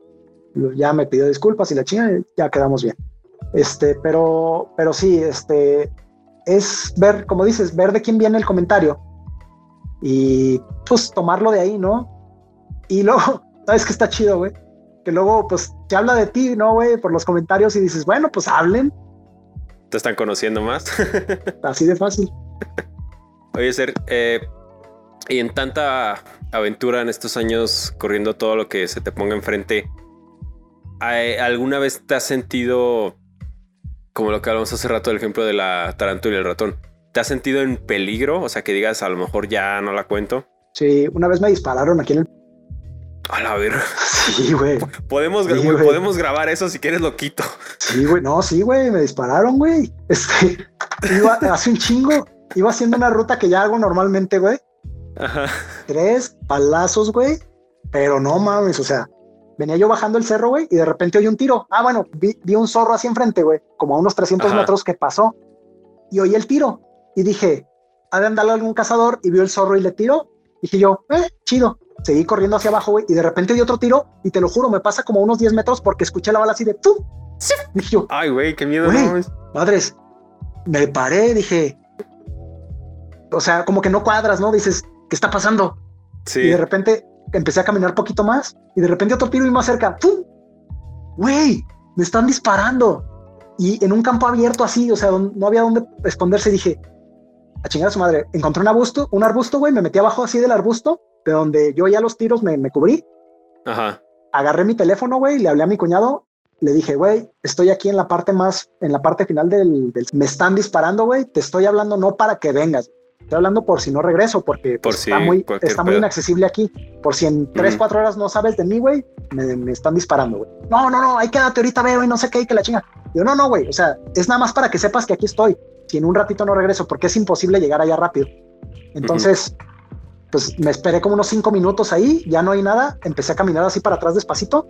Ya me pidió disculpas y la chinga, ya quedamos bien. Este, pero, pero sí, este, es ver, como dices, ver de quién viene el comentario y pues tomarlo de ahí, ¿no? Y luego, ¿sabes qué está chido, güey? Que luego, pues, se habla de ti, ¿no, güey? Por los comentarios y dices, bueno, pues hablen, Te están conociendo más. así de fácil. Oye, Ser, eh, y en tanta aventura en estos años, corriendo todo lo que se te ponga enfrente, ¿hay- ¿alguna vez te has sentido, como lo que hablamos hace rato del ejemplo de la tarántula y el ratón, ¿te has sentido en peligro? O sea, que digas, a lo mejor ya no la cuento. Sí, una vez me dispararon aquí en el... A la ver. Sí, güey. Podemos, Sí, güey, güey. podemos grabar eso si quieres lo quito. Sí, güey, no, sí, güey, me dispararon, güey. Este, iba hace un chingo, iba haciendo una ruta que ya hago normalmente, güey. Ajá. Tres palazos, güey. Pero no mames, o sea, venía yo bajando el cerro, güey, y de repente oí un tiro. Ah, bueno, vi, vi un zorro así enfrente, güey, como a unos 300 Ajá. metros que pasó. Y oí el tiro. Y dije, ha de andarle algún cazador y vio el zorro y le tiró. Dije yo, eh, chido. Seguí corriendo hacia abajo, güey, y de repente di otro tiro. Y te lo juro, me pasa como unos 10 metros porque escuché la bala así de ¡pum! Dije yo, Ay, güey, qué miedo. No madres, me paré, dije, o sea, como que no cuadras, ¿no? Dices, ¿qué está pasando? Y Sí. de repente empecé a caminar poquito más y de repente otro tiro y más cerca, ¡pum! Güey, me están disparando. Y en un campo abierto así, o sea, no había dónde esconderse, dije, a chingar a su madre, encontré un arbusto, un arbusto, güey, me metí abajo así del arbusto, de donde yo ya los tiros me, me cubrí, Ajá. agarré mi teléfono, güey, le hablé a mi cuñado, le dije, güey, estoy aquí en la parte más, en la parte final del, del- me están disparando, güey, te estoy hablando no para que vengas, estoy hablando por si no regreso, porque Por pues, si está muy, está muy pedo. inaccesible aquí, por si en tres, Ujú. cuatro horas no sabes de mí, güey, me, me están disparando, güey. No, no, no, ahí quédate ahorita, veo y no sé qué, y que la chinga. Yo, no, no, güey, o sea, es nada más para que sepas que aquí estoy, si en un ratito no regreso, porque es imposible llegar allá rápido. Entonces, pues me esperé como unos cinco minutos ahí, ya no hay nada, empecé a caminar así para atrás despacito.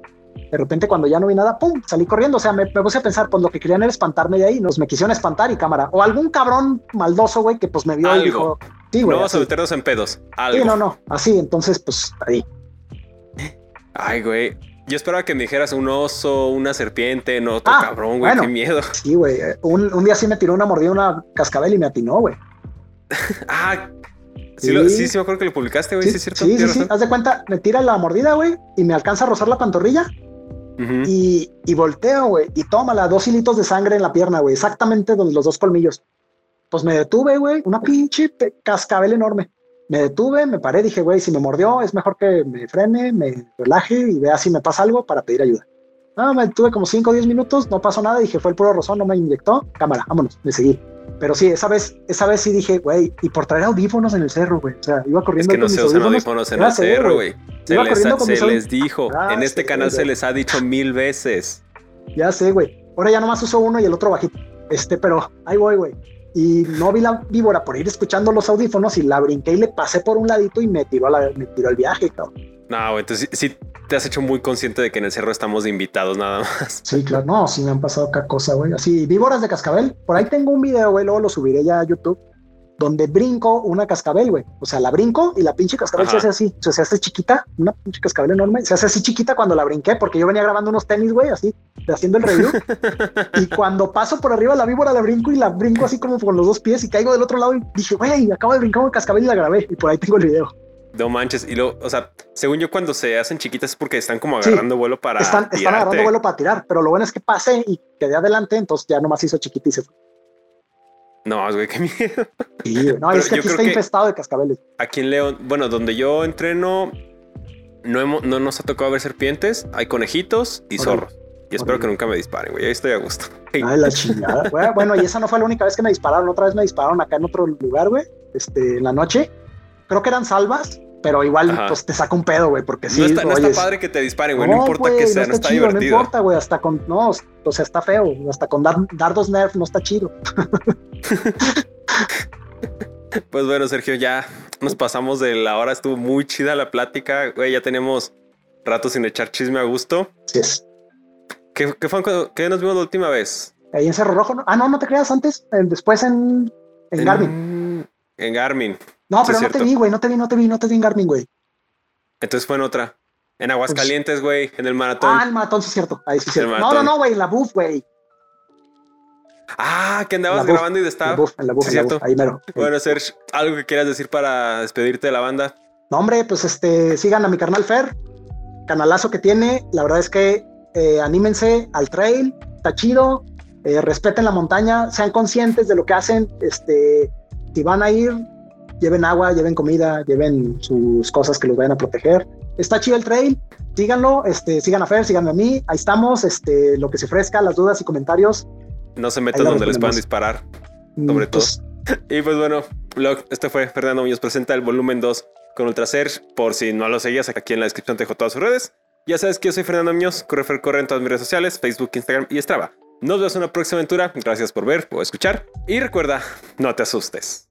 De repente, cuando ya no vi nada, pum, salí corriendo. O sea, me, me puse a pensar, pues lo que querían era espantarme de ahí, nos me quisieron espantar y cámara. O algún cabrón maldoso, güey, que pues me vio Algo. y dijo, sí, No güey. vamos a así. meternos en pedos. Algo. Sí, no, no, así. Entonces, pues ahí. Ay, güey. Yo esperaba que me dijeras un oso, una serpiente, no, otro Ah, cabrón, güey. bueno. Qué miedo. Sí, güey. eh, Un, un día sí me tiró una mordida, una cascabel y me atinó, güey. Ah, sí, Sí. lo- sí, sí, me acuerdo que lo publicaste, güey. Sí, es cierto. sí, sí, sí. razón. Haz de cuenta, me tira la mordida, güey, y me alcanza a rozar la pantorrilla Ujú. y, y volteo, güey, y tómala, dos hilitos de sangre en la pierna, güey, exactamente donde los dos colmillos. Pues me detuve, güey, una pinche cascabel enorme. Me detuve, me paré, dije, güey, si me mordió, es mejor que me frene, me relaje y vea si me pasa algo para pedir ayuda. No, me detuve como 5 o 10 minutos, no pasó nada, dije, fue el puro rozón, no me inyectó, cámara, vámonos, me seguí. Pero sí, esa vez, esa vez sí dije, güey, y por traer audífonos en el cerro, güey. O sea, iba Es corriendo que no con se usan audífonos. audífonos en el cerro, güey. Se, les, se les dijo. Ah, en este sí, canal se les ha dicho mil veces. Ya sé, güey. Ahora ya nomás uso uno y el otro bajito. Este, pero ahí voy, güey. Y no vi la víbora por ir escuchando los audífonos y la brinqué y le pasé por un ladito y me tiró, la, me tiró el viaje, cabrón. No, entonces sí, sí te has hecho muy consciente de que en el cerro estamos de invitados nada más. Sí, claro. No, sí me han pasado cada cosa, güey. Así, víboras de cascabel. Por ahí tengo un video, güey, luego lo subiré ya a YouTube, donde brinco una cascabel, güey. O sea, la brinco y la pinche cascabel se hace así. O sea, se hace chiquita, una pinche cascabel enorme. Se hace así chiquita cuando la brinqué, porque yo venía grabando unos tenis, güey, así, haciendo el review. y cuando paso por arriba la víbora la brinco y la brinco así como con los dos pies y caigo del otro lado y dije, güey, acabo de brincar una cascabel y la grabé. Y por ahí tengo el video. No manches. Y lo, o sea, según yo, cuando se hacen chiquitas es porque están como agarrando vuelo para. Están, están, agarrando vuelo para tirar, pero lo bueno es que pasé y quedé adelante, entonces ya nomás hizo chiquita y se fue. No, güey, qué miedo. Sí, no, es que aquí está infestado de cascabeles. Aquí en León, bueno, donde yo entreno, no, hemos, no nos ha tocado ver serpientes, hay conejitos y zorros. Y espero que nunca me disparen, güey. Ahí estoy a gusto. Ay, la chingada. bueno, y esa no fue la única vez que me dispararon. Otra vez me dispararon acá en otro lugar, güey. Este, en la noche. Creo que eran salvas, pero igual pues te saca un pedo, güey, porque sí. No está, no está padre que te disparen, güey, no, importa que sea, no está, divertido. No importa, güey, hasta con, no, o sea, está feo, hasta con dar, dardos nerf no está chido. pues bueno, Sergio, ya nos pasamos de la hora, estuvo muy chida la plática, güey, ya tenemos rato sin echar chisme a gusto. Sí es. ¿Qué, qué, fue, qué nos vimos la última vez? Ahí en Cerro Rojo, ¿no? Ah, no, no te creas antes, después en, en, en Garmin. En Garmin. No, pero no te vi, güey, no te vi, no te vi, no te vi en Garmin, güey. Entonces fue en otra. En Aguascalientes, güey, en el maratón. Ah, el maratón, sí es cierto. Ahí sí es cierto. No, no, no, güey, en la buff, güey. Ah, que andabas grabando y de estar. En la buff, en la buff, ahí mero. Bueno, Serge, algo que quieras decir para despedirte de la banda. No, hombre, pues este, sigan a mi carnal Fer, canalazo que tiene. La verdad es que eh, anímense al trail, está chido. Eh, respeten la montaña, sean conscientes de lo que hacen. Este, si van a ir, lleven agua, lleven comida, lleven sus cosas que los vayan a proteger. Está chido el trail, síganlo, este, sigan a Fer, síganme a mí, ahí estamos, este, lo que se ofrezca, las dudas y comentarios. No se metan donde les puedan disparar, mm, sobre todo. Pues, y pues bueno, este fue Fernando Muñoz presenta el volumen 2 con Ultracer, por si no lo seguías, aquí en la descripción te dejo todas sus redes. Ya sabes que yo soy Fernando Muñoz, corre Fer Corre en todas mis redes sociales, Facebook, Instagram y Strava. Nos vemos en una próxima aventura, gracias por ver o escuchar y recuerda, no te asustes.